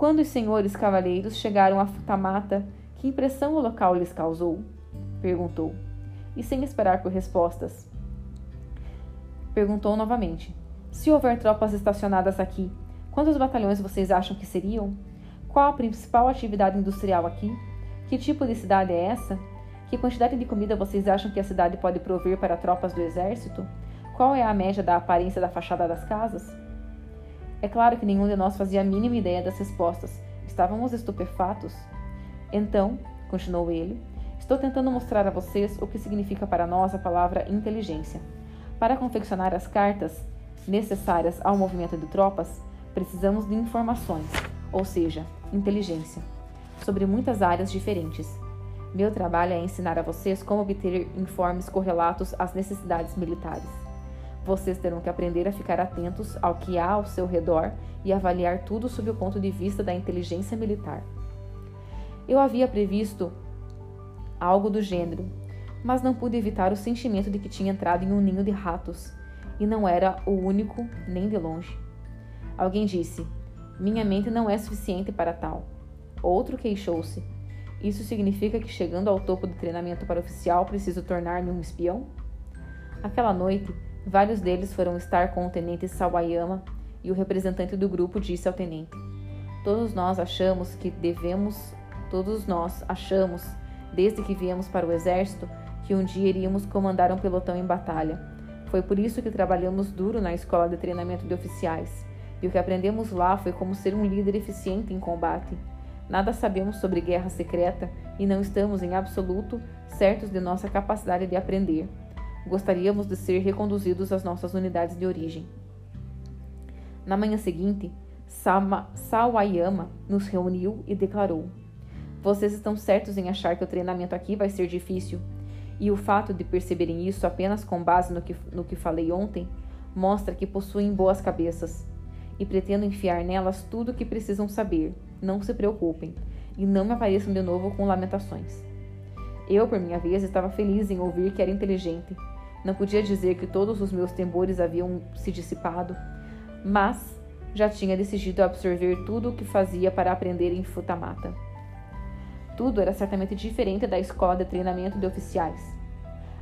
Quando os senhores cavaleiros chegaram a Futamata, que impressão o local lhes causou? perguntou. E sem esperar por respostas, perguntou novamente: se houver tropas estacionadas aqui, quantos batalhões vocês acham que seriam? Qual a principal atividade industrial aqui? Que tipo de cidade é essa? Que quantidade de comida vocês acham que a cidade pode prover para tropas do exército? Qual é a média da aparência da fachada das casas? É claro que nenhum de nós fazia a mínima ideia das respostas. Estávamos estupefatos. Então, continuou ele, estou tentando mostrar a vocês o que significa para nós a palavra inteligência. Para confeccionar as cartas, necessárias ao movimento de tropas, precisamos de informações, ou seja, inteligência, sobre muitas áreas diferentes. Meu trabalho é ensinar a vocês como obter informes correlatos às necessidades militares. Vocês terão que aprender a ficar atentos ao que há ao seu redor e avaliar tudo sob o ponto de vista da inteligência militar. Eu havia previsto algo do gênero, mas não pude evitar o sentimento de que tinha entrado em um ninho de ratos e não era o único nem de longe. Alguém disse: Minha mente não é suficiente para tal. Outro queixou-se: Isso significa que, chegando ao topo do treinamento para oficial, preciso tornar-me um espião? Aquela noite, vários deles foram estar com o tenente Sawayama e o representante do grupo disse ao tenente: Todos nós achamos que devemos, todos nós achamos, desde que viemos para o exército, que um dia iríamos comandar um pelotão em batalha foi por isso que trabalhamos duro na escola de treinamento de oficiais. E o que aprendemos lá foi como ser um líder eficiente em combate. Nada sabemos sobre guerra secreta e não estamos em absoluto certos de nossa capacidade de aprender. Gostaríamos de ser reconduzidos às nossas unidades de origem. Na manhã seguinte, Sama, Sawayama nos reuniu e declarou: Vocês estão certos em achar que o treinamento aqui vai ser difícil? E o fato de perceberem isso apenas com base no que, no que falei ontem mostra que possuem boas cabeças. e pretendo enfiar nelas tudo o que precisam saber. Não se preocupem e não me apareçam de novo com lamentações. Eu, por minha vez, estava feliz em ouvir que era inteligente. Não podia dizer que todos os meus temores haviam se dissipado, mas já tinha decidido absorver tudo o que fazia para aprender em Futamata. Tudo era certamente diferente da escola de treinamento de oficiais.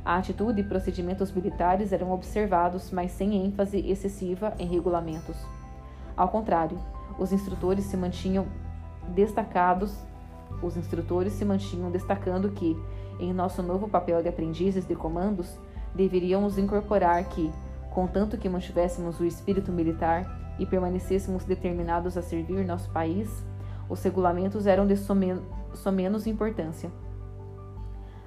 A atitude e procedimentos militares eram observados, mas sem ênfase excessiva em regulamentos. Ao contrário, os instrutores se mantinham destacados, os instrutores se mantinham destacando que, em nosso novo papel de aprendizes de comandos, deveríamos incorporar que, contanto que mantivéssemos o espírito militar, e permanecêssemos determinados a servir nosso país, os regulamentos eram de somenos importância.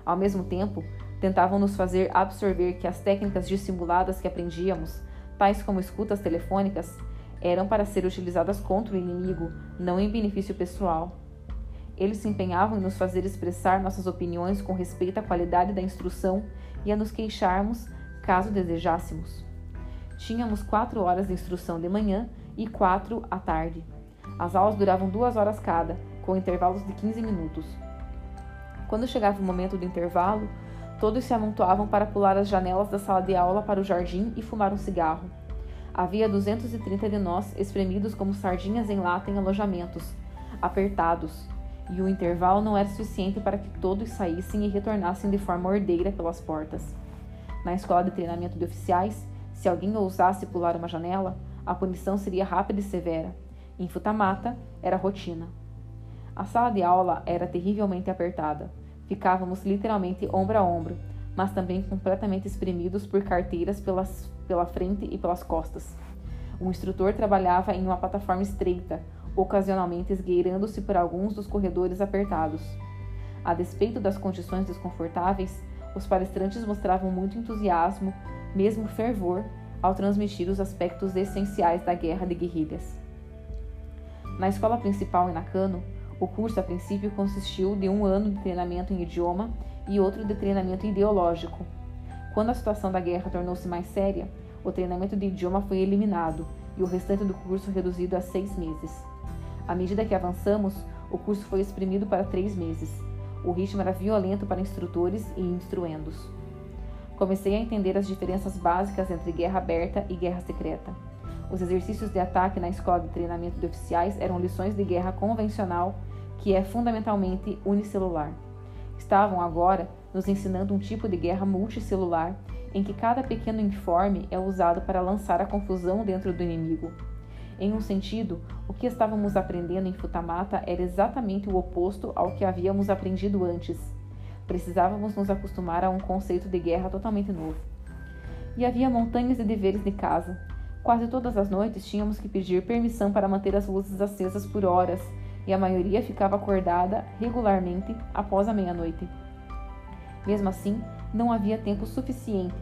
Ao mesmo tempo, tentavam nos fazer absorver que as técnicas dissimuladas que aprendíamos, tais como escutas telefônicas, eram para ser utilizadas contra o inimigo, não em benefício pessoal. Eles se empenhavam em nos fazer expressar nossas opiniões com respeito à qualidade da instrução e a nos queixarmos caso desejássemos. Tínhamos quatro horas de instrução de manhã e quatro à tarde. As aulas duravam duas horas cada, com intervalos de 15 minutos. Quando chegava o momento do intervalo, todos se amontoavam para pular as janelas da sala de aula para o jardim e fumar um cigarro. Havia 230 de nós espremidos como sardinhas em lata em alojamentos, apertados, e o intervalo não era suficiente para que todos saíssem e retornassem de forma ordeira pelas portas. Na escola de treinamento de oficiais, se alguém ousasse pular uma janela, a punição seria rápida e severa. Em Futamata, era rotina. A sala de aula era terrivelmente apertada. Ficávamos literalmente ombro a ombro, mas também completamente espremidos por carteiras pelas, pela frente e pelas costas. O instrutor trabalhava em uma plataforma estreita, ocasionalmente esgueirando-se por alguns dos corredores apertados. A despeito das condições desconfortáveis, os palestrantes mostravam muito entusiasmo mesmo fervor, ao transmitir os aspectos essenciais da guerra de guerrilhas. Na escola principal em Nakano, o curso a princípio consistiu de um ano de treinamento em idioma e outro de treinamento ideológico. Quando a situação da guerra tornou-se mais séria, o treinamento de idioma foi eliminado e o restante do curso reduzido a seis meses. À medida que avançamos, o curso foi exprimido para três meses. O ritmo era violento para instrutores e instruendos. Comecei a entender as diferenças básicas entre guerra aberta e guerra secreta. Os exercícios de ataque na escola de treinamento de oficiais eram lições de guerra convencional, que é fundamentalmente unicelular. Estavam agora nos ensinando um tipo de guerra multicelular, em que cada pequeno informe é usado para lançar a confusão dentro do inimigo. Em um sentido, o que estávamos aprendendo em Futamata era exatamente o oposto ao que havíamos aprendido antes. Precisávamos nos acostumar a um conceito de guerra totalmente novo. E havia montanhas de deveres de casa. Quase todas as noites tínhamos que pedir permissão para manter as luzes acesas por horas, e a maioria ficava acordada regularmente após a meia-noite. Mesmo assim, não havia tempo suficiente.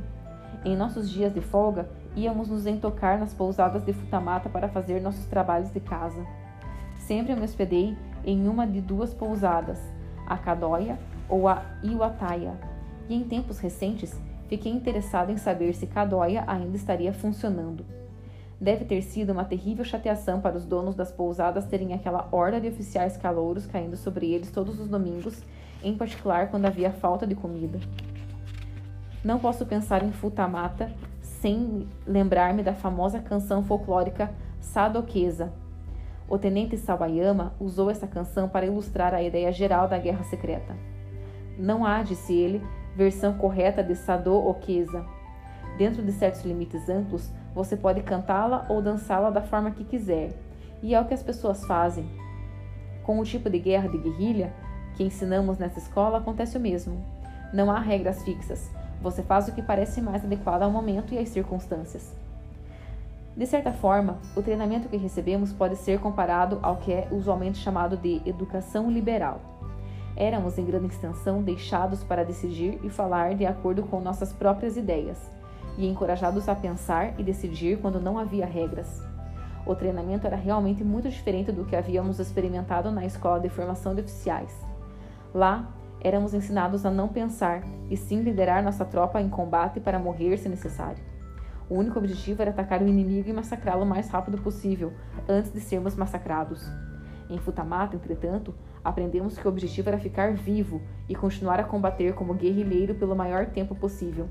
Em nossos dias de folga, íamos nos entocar nas pousadas de Futamata para fazer nossos trabalhos de casa. Sempre me hospedei em uma de duas pousadas, a Kadoya ou a Iwataya, e em tempos recentes fiquei interessado em saber se Kadoya ainda estaria funcionando. Deve ter sido uma terrível chateação para os donos das pousadas terem aquela horda de oficiais calouros caindo sobre eles todos os domingos, em particular quando havia falta de comida. Não posso pensar em Futamata sem lembrar-me da famosa canção folclórica Sadokesa. O tenente Sawayama usou essa canção para ilustrar a ideia geral da guerra secreta. Não há, disse ele, versão correta de Sado. Dentro de certos limites amplos, você pode cantá-la ou dançá-la da forma que quiser, e é o que as pessoas fazem. Com o tipo de guerra de guerrilha que ensinamos nessa escola, acontece o mesmo. Não há regras fixas. Você faz o que parece mais adequado ao momento e às circunstâncias. De certa forma, o treinamento que recebemos pode ser comparado ao que é usualmente chamado de educação liberal. Éramos, em grande extensão, deixados para decidir e falar de acordo com nossas próprias ideias, e encorajados a pensar e decidir quando não havia regras. O treinamento era realmente muito diferente do que havíamos experimentado na escola de formação de oficiais. Lá, éramos ensinados a não pensar e sim liderar nossa tropa em combate para morrer se necessário. O único objetivo era atacar o inimigo e massacrá-lo o mais rápido possível, antes de sermos massacrados. Em Futamata, entretanto, aprendemos que o objetivo era ficar vivo e continuar a combater como guerrilheiro pelo maior tempo possível,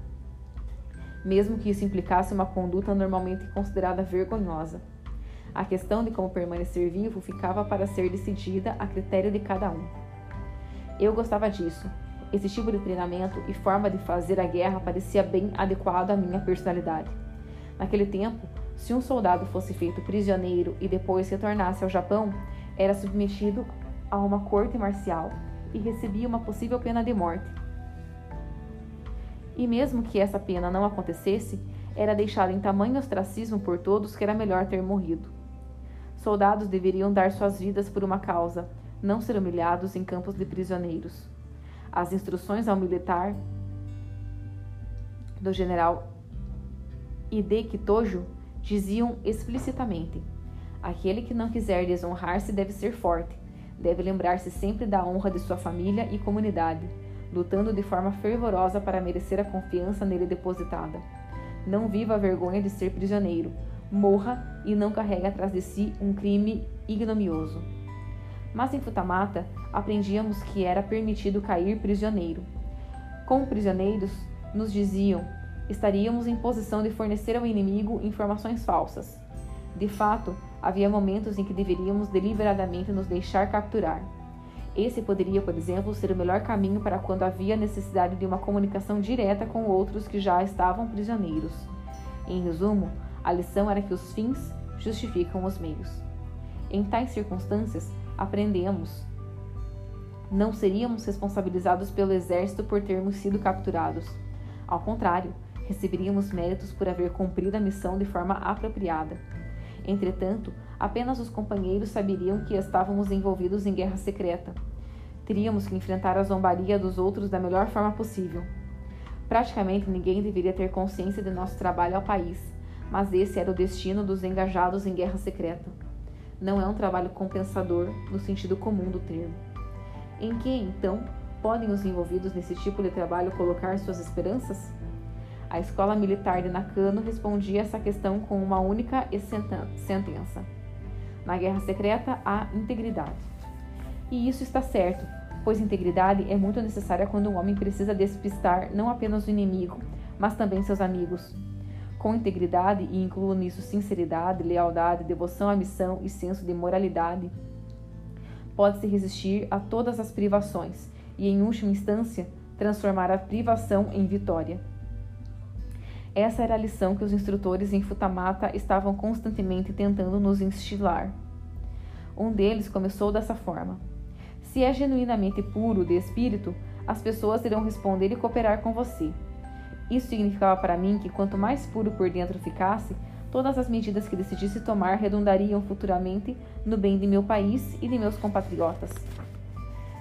mesmo que isso implicasse uma conduta normalmente considerada vergonhosa. A questão de como permanecer vivo ficava para ser decidida a critério de cada um. Eu gostava disso. Esse tipo de treinamento e forma de fazer a guerra parecia bem adequado à minha personalidade. Naquele tempo, se um soldado fosse feito prisioneiro e depois retornasse ao Japão, era submetido a uma corte marcial e recebia uma possível pena de morte. E mesmo que essa pena não acontecesse, era deixado em tamanho ostracismo por todos que era melhor ter morrido. Soldados deveriam dar suas vidas por uma causa, não ser humilhados em campos de prisioneiros. As instruções ao militar do general Hideki Tojo diziam explicitamente: aquele que não quiser desonrar-se deve ser forte, deve lembrar-se sempre da honra de sua família e comunidade, lutando de forma fervorosa para merecer a confiança nele depositada. Não viva a vergonha de ser prisioneiro, morra e não carregue atrás de si um crime ignomioso. Mas em Futamata aprendíamos que era permitido cair prisioneiro. Como prisioneiros, nos diziam estaríamos em posição de fornecer ao inimigo informações falsas. De fato, havia momentos em que deveríamos deliberadamente nos deixar capturar. Esse poderia, por exemplo, ser o melhor caminho para quando havia necessidade de uma comunicação direta com outros que já estavam prisioneiros. Em resumo, a lição era que os fins justificam os meios. Em tais circunstâncias, aprendemos. Não seríamos responsabilizados pelo exército por termos sido capturados. Ao contrário, receberíamos méritos por haver cumprido a missão de forma apropriada. Entretanto, apenas os companheiros saberiam que estávamos envolvidos em guerra secreta. Teríamos que enfrentar a zombaria dos outros da melhor forma possível. Praticamente ninguém deveria ter consciência de nosso trabalho ao país, mas esse era o destino dos engajados em guerra secreta. Não é um trabalho compensador no sentido comum do termo. Em que, então, podem os envolvidos nesse tipo de trabalho colocar suas esperanças? A escola militar de Nakano respondia essa questão com uma única sentença: Na guerra secreta há integridade. E isso está certo, pois integridade é muito necessária quando um homem precisa despistar não apenas o inimigo, mas também seus amigos. Com integridade, e incluo nisso sinceridade, lealdade, devoção à missão e senso de moralidade, pode-se resistir a todas as privações e, em última instância, transformar a privação em vitória. Essa era a lição que os instrutores em Futamata estavam constantemente tentando nos instilar. Um deles começou dessa forma: Se é genuinamente puro de espírito, as pessoas irão responder e cooperar com você. Isso significava para mim que quanto mais puro por dentro ficasse, todas as medidas que decidisse tomar redundariam futuramente no bem de meu país e de meus compatriotas.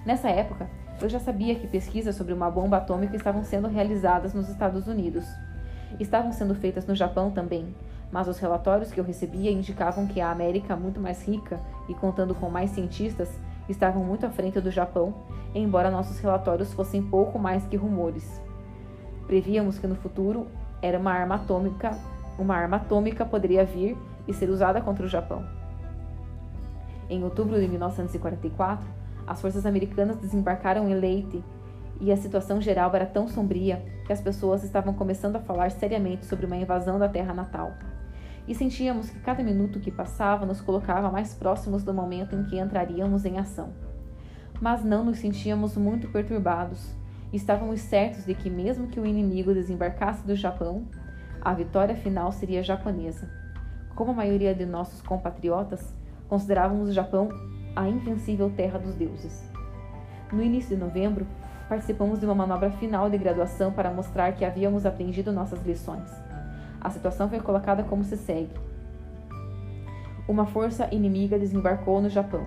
Nessa época, eu já sabia que pesquisas sobre uma bomba atômica estavam sendo realizadas nos Estados Unidos. Estavam sendo feitas no Japão também, mas os relatórios que eu recebia indicavam que a América, muito mais rica e contando com mais cientistas, estavam muito à frente do Japão, embora nossos relatórios fossem pouco mais que rumores. Prevíamos que no futuro era uma arma atômica, uma arma atômica poderia vir e ser usada contra o Japão. Em outubro de 1944, as forças americanas desembarcaram em Leyte e a situação geral era tão sombria que as pessoas estavam começando a falar seriamente sobre uma invasão da terra natal. E sentíamos que cada minuto que passava nos colocava mais próximos do momento em que entraríamos em ação. Mas não nos sentíamos muito perturbados. Estávamos certos de que, mesmo que o inimigo desembarcasse do Japão, a vitória final seria japonesa. Como a maioria de nossos compatriotas, considerávamos o Japão a invencível terra dos deuses. No início de novembro, participamos de uma manobra final de graduação para mostrar que havíamos aprendido nossas lições. A situação foi colocada como se segue: Uma força inimiga desembarcou no Japão.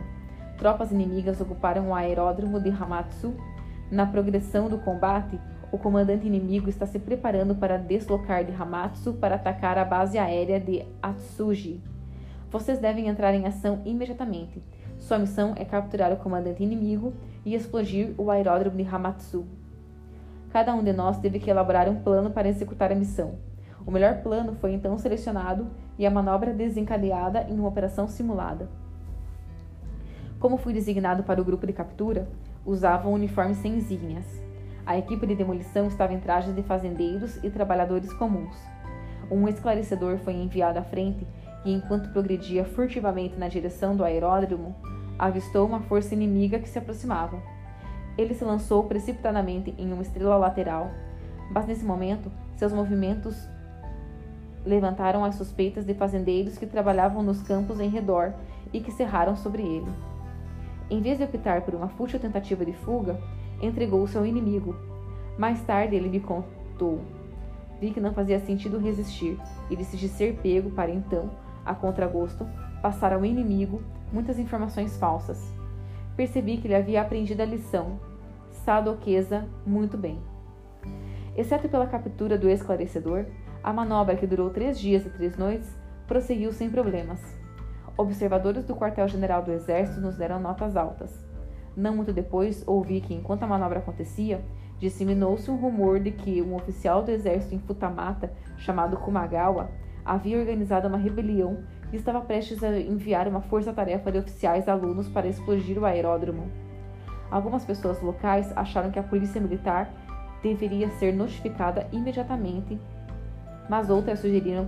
Tropas inimigas ocuparam o aeródromo de Hamatsu. Na progressão do combate, o comandante inimigo está se preparando para deslocar de Hamatsu para atacar a base aérea de Atsuji. Vocês devem entrar em ação imediatamente. Sua missão é capturar o comandante inimigo e explodir o aeródromo de Hamatsu. Cada um de nós teve que elaborar um plano para executar a missão. O melhor plano foi então selecionado e a manobra desencadeada em uma operação simulada. Como fui designado para o grupo de captura, usava um uniforme sem insígnias. A equipe de demolição estava em trajes de fazendeiros e trabalhadores comuns. Um esclarecedor foi enviado à frente e, enquanto progredia furtivamente na direção do aeródromo, avistou uma força inimiga que se aproximava. Ele se lançou precipitadamente em uma estrela lateral, mas nesse momento seus movimentos levantaram as suspeitas de fazendeiros que trabalhavam nos campos em redor e que cerraram sobre ele. Em vez de optar por uma fútil tentativa de fuga, entregou-se ao inimigo. Mais tarde ele me contou. Vi que não fazia sentido resistir e decidi ser pego para então, a contragosto, passar ao inimigo muitas informações falsas. Percebi que ele havia aprendido a lição, sadoquesa, muito bem. Exceto pela captura do esclarecedor, a manobra, que durou três dias e três noites, prosseguiu sem problemas. Observadores do quartel-general do Exército nos deram notas altas. Não muito depois, ouvi que, enquanto a manobra acontecia, disseminou-se um rumor de que um oficial do exército em Futamata, chamado Kumagawa, havia organizado uma rebelião e estava prestes a enviar uma força-tarefa de oficiais alunos para explodir o aeródromo. Algumas pessoas locais acharam que a polícia militar deveria ser notificada imediatamente mas outras sugeriram,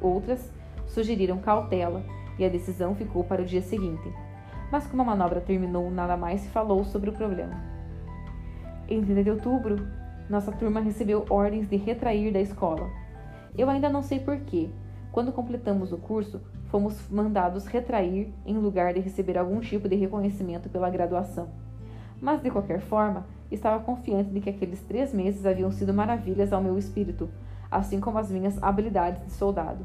outras sugeriram cautela e a decisão ficou para o dia seguinte. Mas como a manobra terminou, nada mais se falou sobre o problema. Em 30 de outubro, nossa turma recebeu ordens de retrair da escola. Eu ainda não sei porquê. Quando completamos o curso, fomos mandados retrair em lugar de receber algum tipo de reconhecimento pela graduação. Mas, de qualquer forma, estava confiante de que aqueles três meses haviam sido maravilhas ao meu espírito, assim como as minhas habilidades de soldado.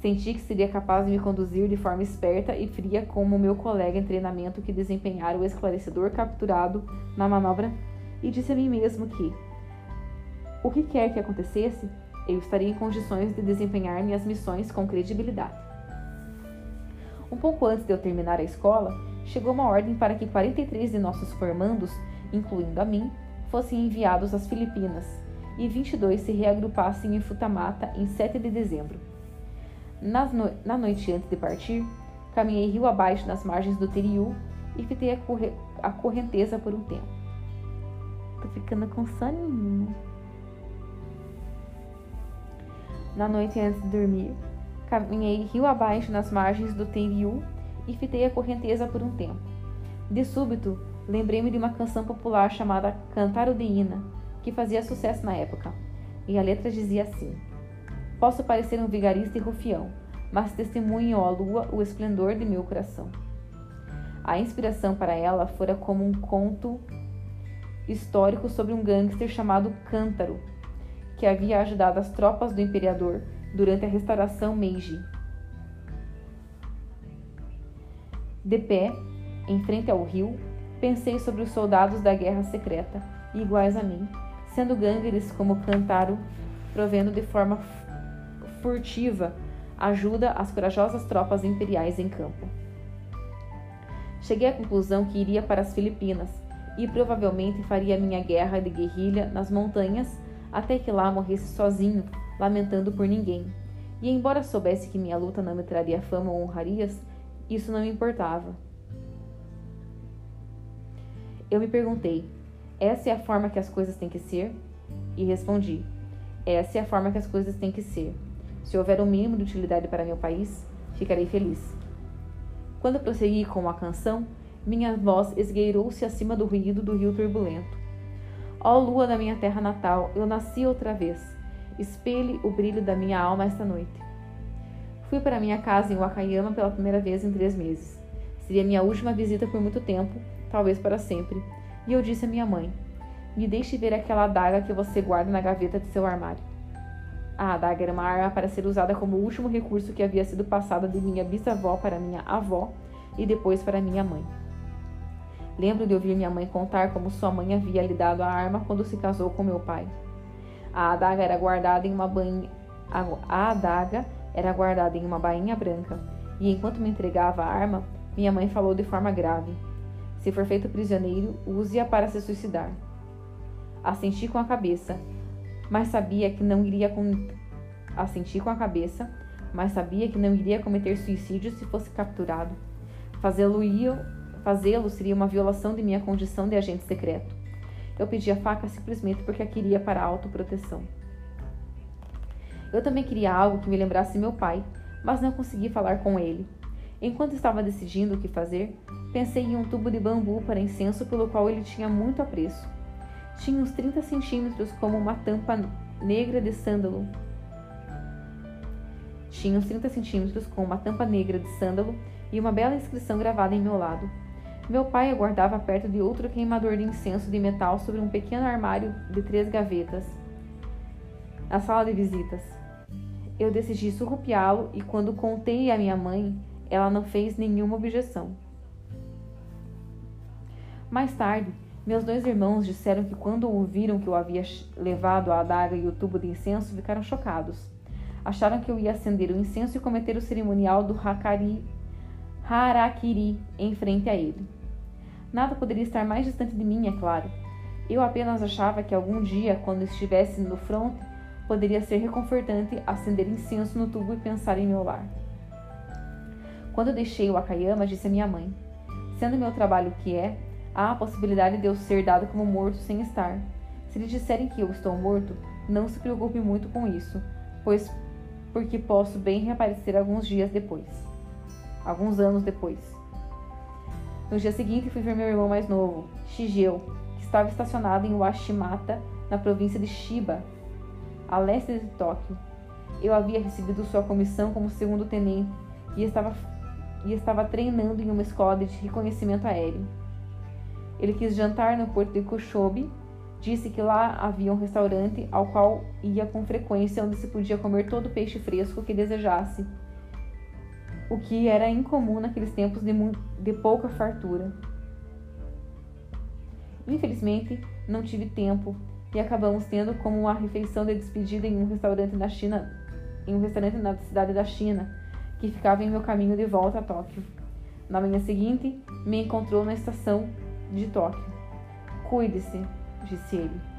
Senti que seria capaz de me conduzir de forma esperta e fria como meu colega em treinamento que desempenhara o esclarecedor capturado na manobra e disse a mim mesmo que, o que quer que acontecesse, eu estaria em condições de desempenhar minhas missões com credibilidade. Um pouco antes de eu terminar a escola, chegou uma ordem para que 43 de nossos formandos, incluindo a mim, fossem enviados às Filipinas e 22 se reagrupassem em Futamata em 7 de dezembro. No... Na noite antes de partir, caminhei rio abaixo nas margens do Teriú e fitei a, corre... a correnteza por um tempo. Tô ficando com soninho. Na noite antes de dormir, caminhei rio abaixo nas margens do Teriú e fitei a correnteza por um tempo. De súbito, lembrei-me de uma canção popular chamada Cantaro de Ina, que fazia sucesso na época, e a letra dizia assim: Posso parecer um vigarista e rufião, mas testemunho à lua o esplendor de meu coração. A inspiração para ela fora como um conto histórico sobre um gangster chamado Cântaro, que havia ajudado as tropas do imperador durante a restauração Meiji. De pé, em frente ao rio, pensei sobre os soldados da guerra secreta, iguais a mim, sendo gângueres como Cantaro, provendo de forma furtiva ajuda às corajosas tropas imperiais em campo. Cheguei à conclusão que iria para as Filipinas e provavelmente faria minha guerra de guerrilha nas montanhas até que lá morresse sozinho, lamentando por ninguém. E embora soubesse que minha luta não me traria fama ou honrarias, isso não me importava. Eu me perguntei: essa é a forma que as coisas têm que ser? E respondi: Essa é a forma que as coisas têm que ser. Se houver um mínimo de utilidade para meu país, ficarei feliz. Quando prossegui com a canção, minha voz esgueirou-se acima do ruído do rio turbulento. Ó lua da minha terra natal, eu nasci outra vez. Espelhe o brilho da minha alma esta noite. Fui para minha casa em Wakayama pela primeira vez em três meses. Seria minha última visita por muito tempo, talvez para sempre e eu disse à minha mãe: Me deixe ver aquela adaga que você guarda na gaveta de seu armário. A adaga era uma arma para ser usada como último recurso que havia sido passada de minha bisavó para minha avó e depois para minha mãe. Lembro de ouvir minha mãe contar como sua mãe havia lhe dado a arma quando se casou com meu pai. A adaga era guardada em uma bainha, a adaga era guardada em uma bainha branca, e enquanto me entregava a arma, minha mãe falou de forma grave: se for feito prisioneiro, use-a para se suicidar. Assenti com a cabeça, mas sabia que não iria assenti com a cabeça, mas sabia que não iria cometer suicídio se fosse capturado. Fazê-lo fazê seria uma violação de minha condição de agente secreto. Eu pedi a faca simplesmente porque a queria para a autoproteção. Eu também queria algo que me lembrasse meu pai, mas não consegui falar com ele. Enquanto estava decidindo o que fazer, pensei em um tubo de bambu para incenso pelo qual ele tinha muito apreço. Tinha uns 30 centímetros como uma tampa negra de sândalo. Tinha uns 30 centímetros com uma tampa negra de sândalo e uma bela inscrição gravada em meu lado. Meu pai aguardava perto de outro queimador de incenso de metal sobre um pequeno armário de três gavetas. Na sala de visitas. Eu decidi surrupiá-lo e quando contei à minha mãe, ela não fez nenhuma objeção. Mais tarde, meus dois irmãos disseram que quando ouviram que eu havia levado a adaga e o tubo de incenso, ficaram chocados. Acharam que eu ia acender o incenso e cometer o cerimonial do hakari, harakiri em frente a ele. Nada poderia estar mais distante de mim, é claro. Eu apenas achava que algum dia, quando estivesse no fronte, poderia ser reconfortante acender incenso no tubo e pensar em meu lar. Quando deixei o Akayama, disse a minha mãe: Sendo meu trabalho o que é, há a possibilidade de eu ser dado como morto sem estar. Se lhe disserem que eu estou morto, não se preocupe muito com isso, pois porque posso bem reaparecer alguns dias depois. Alguns anos depois. No dia seguinte, fui ver meu irmão mais novo, Shigeo, que estava estacionado em Washimata, na província de Shiba, a leste de Tóquio. Eu havia recebido sua comissão como segundo tenente e estava, e estava treinando em uma escola de reconhecimento aéreo. Ele quis jantar no porto de Koshobi, disse que lá havia um restaurante ao qual ia com frequência onde se podia comer todo o peixe fresco que desejasse o que era incomum naqueles tempos de, de pouca fartura. Infelizmente, não tive tempo e acabamos tendo como uma refeição de despedida em um restaurante na China, em um restaurante na cidade da China, que ficava em meu caminho de volta a Tóquio. Na manhã seguinte, me encontrou na estação de Tóquio. Cuide-se, disse ele.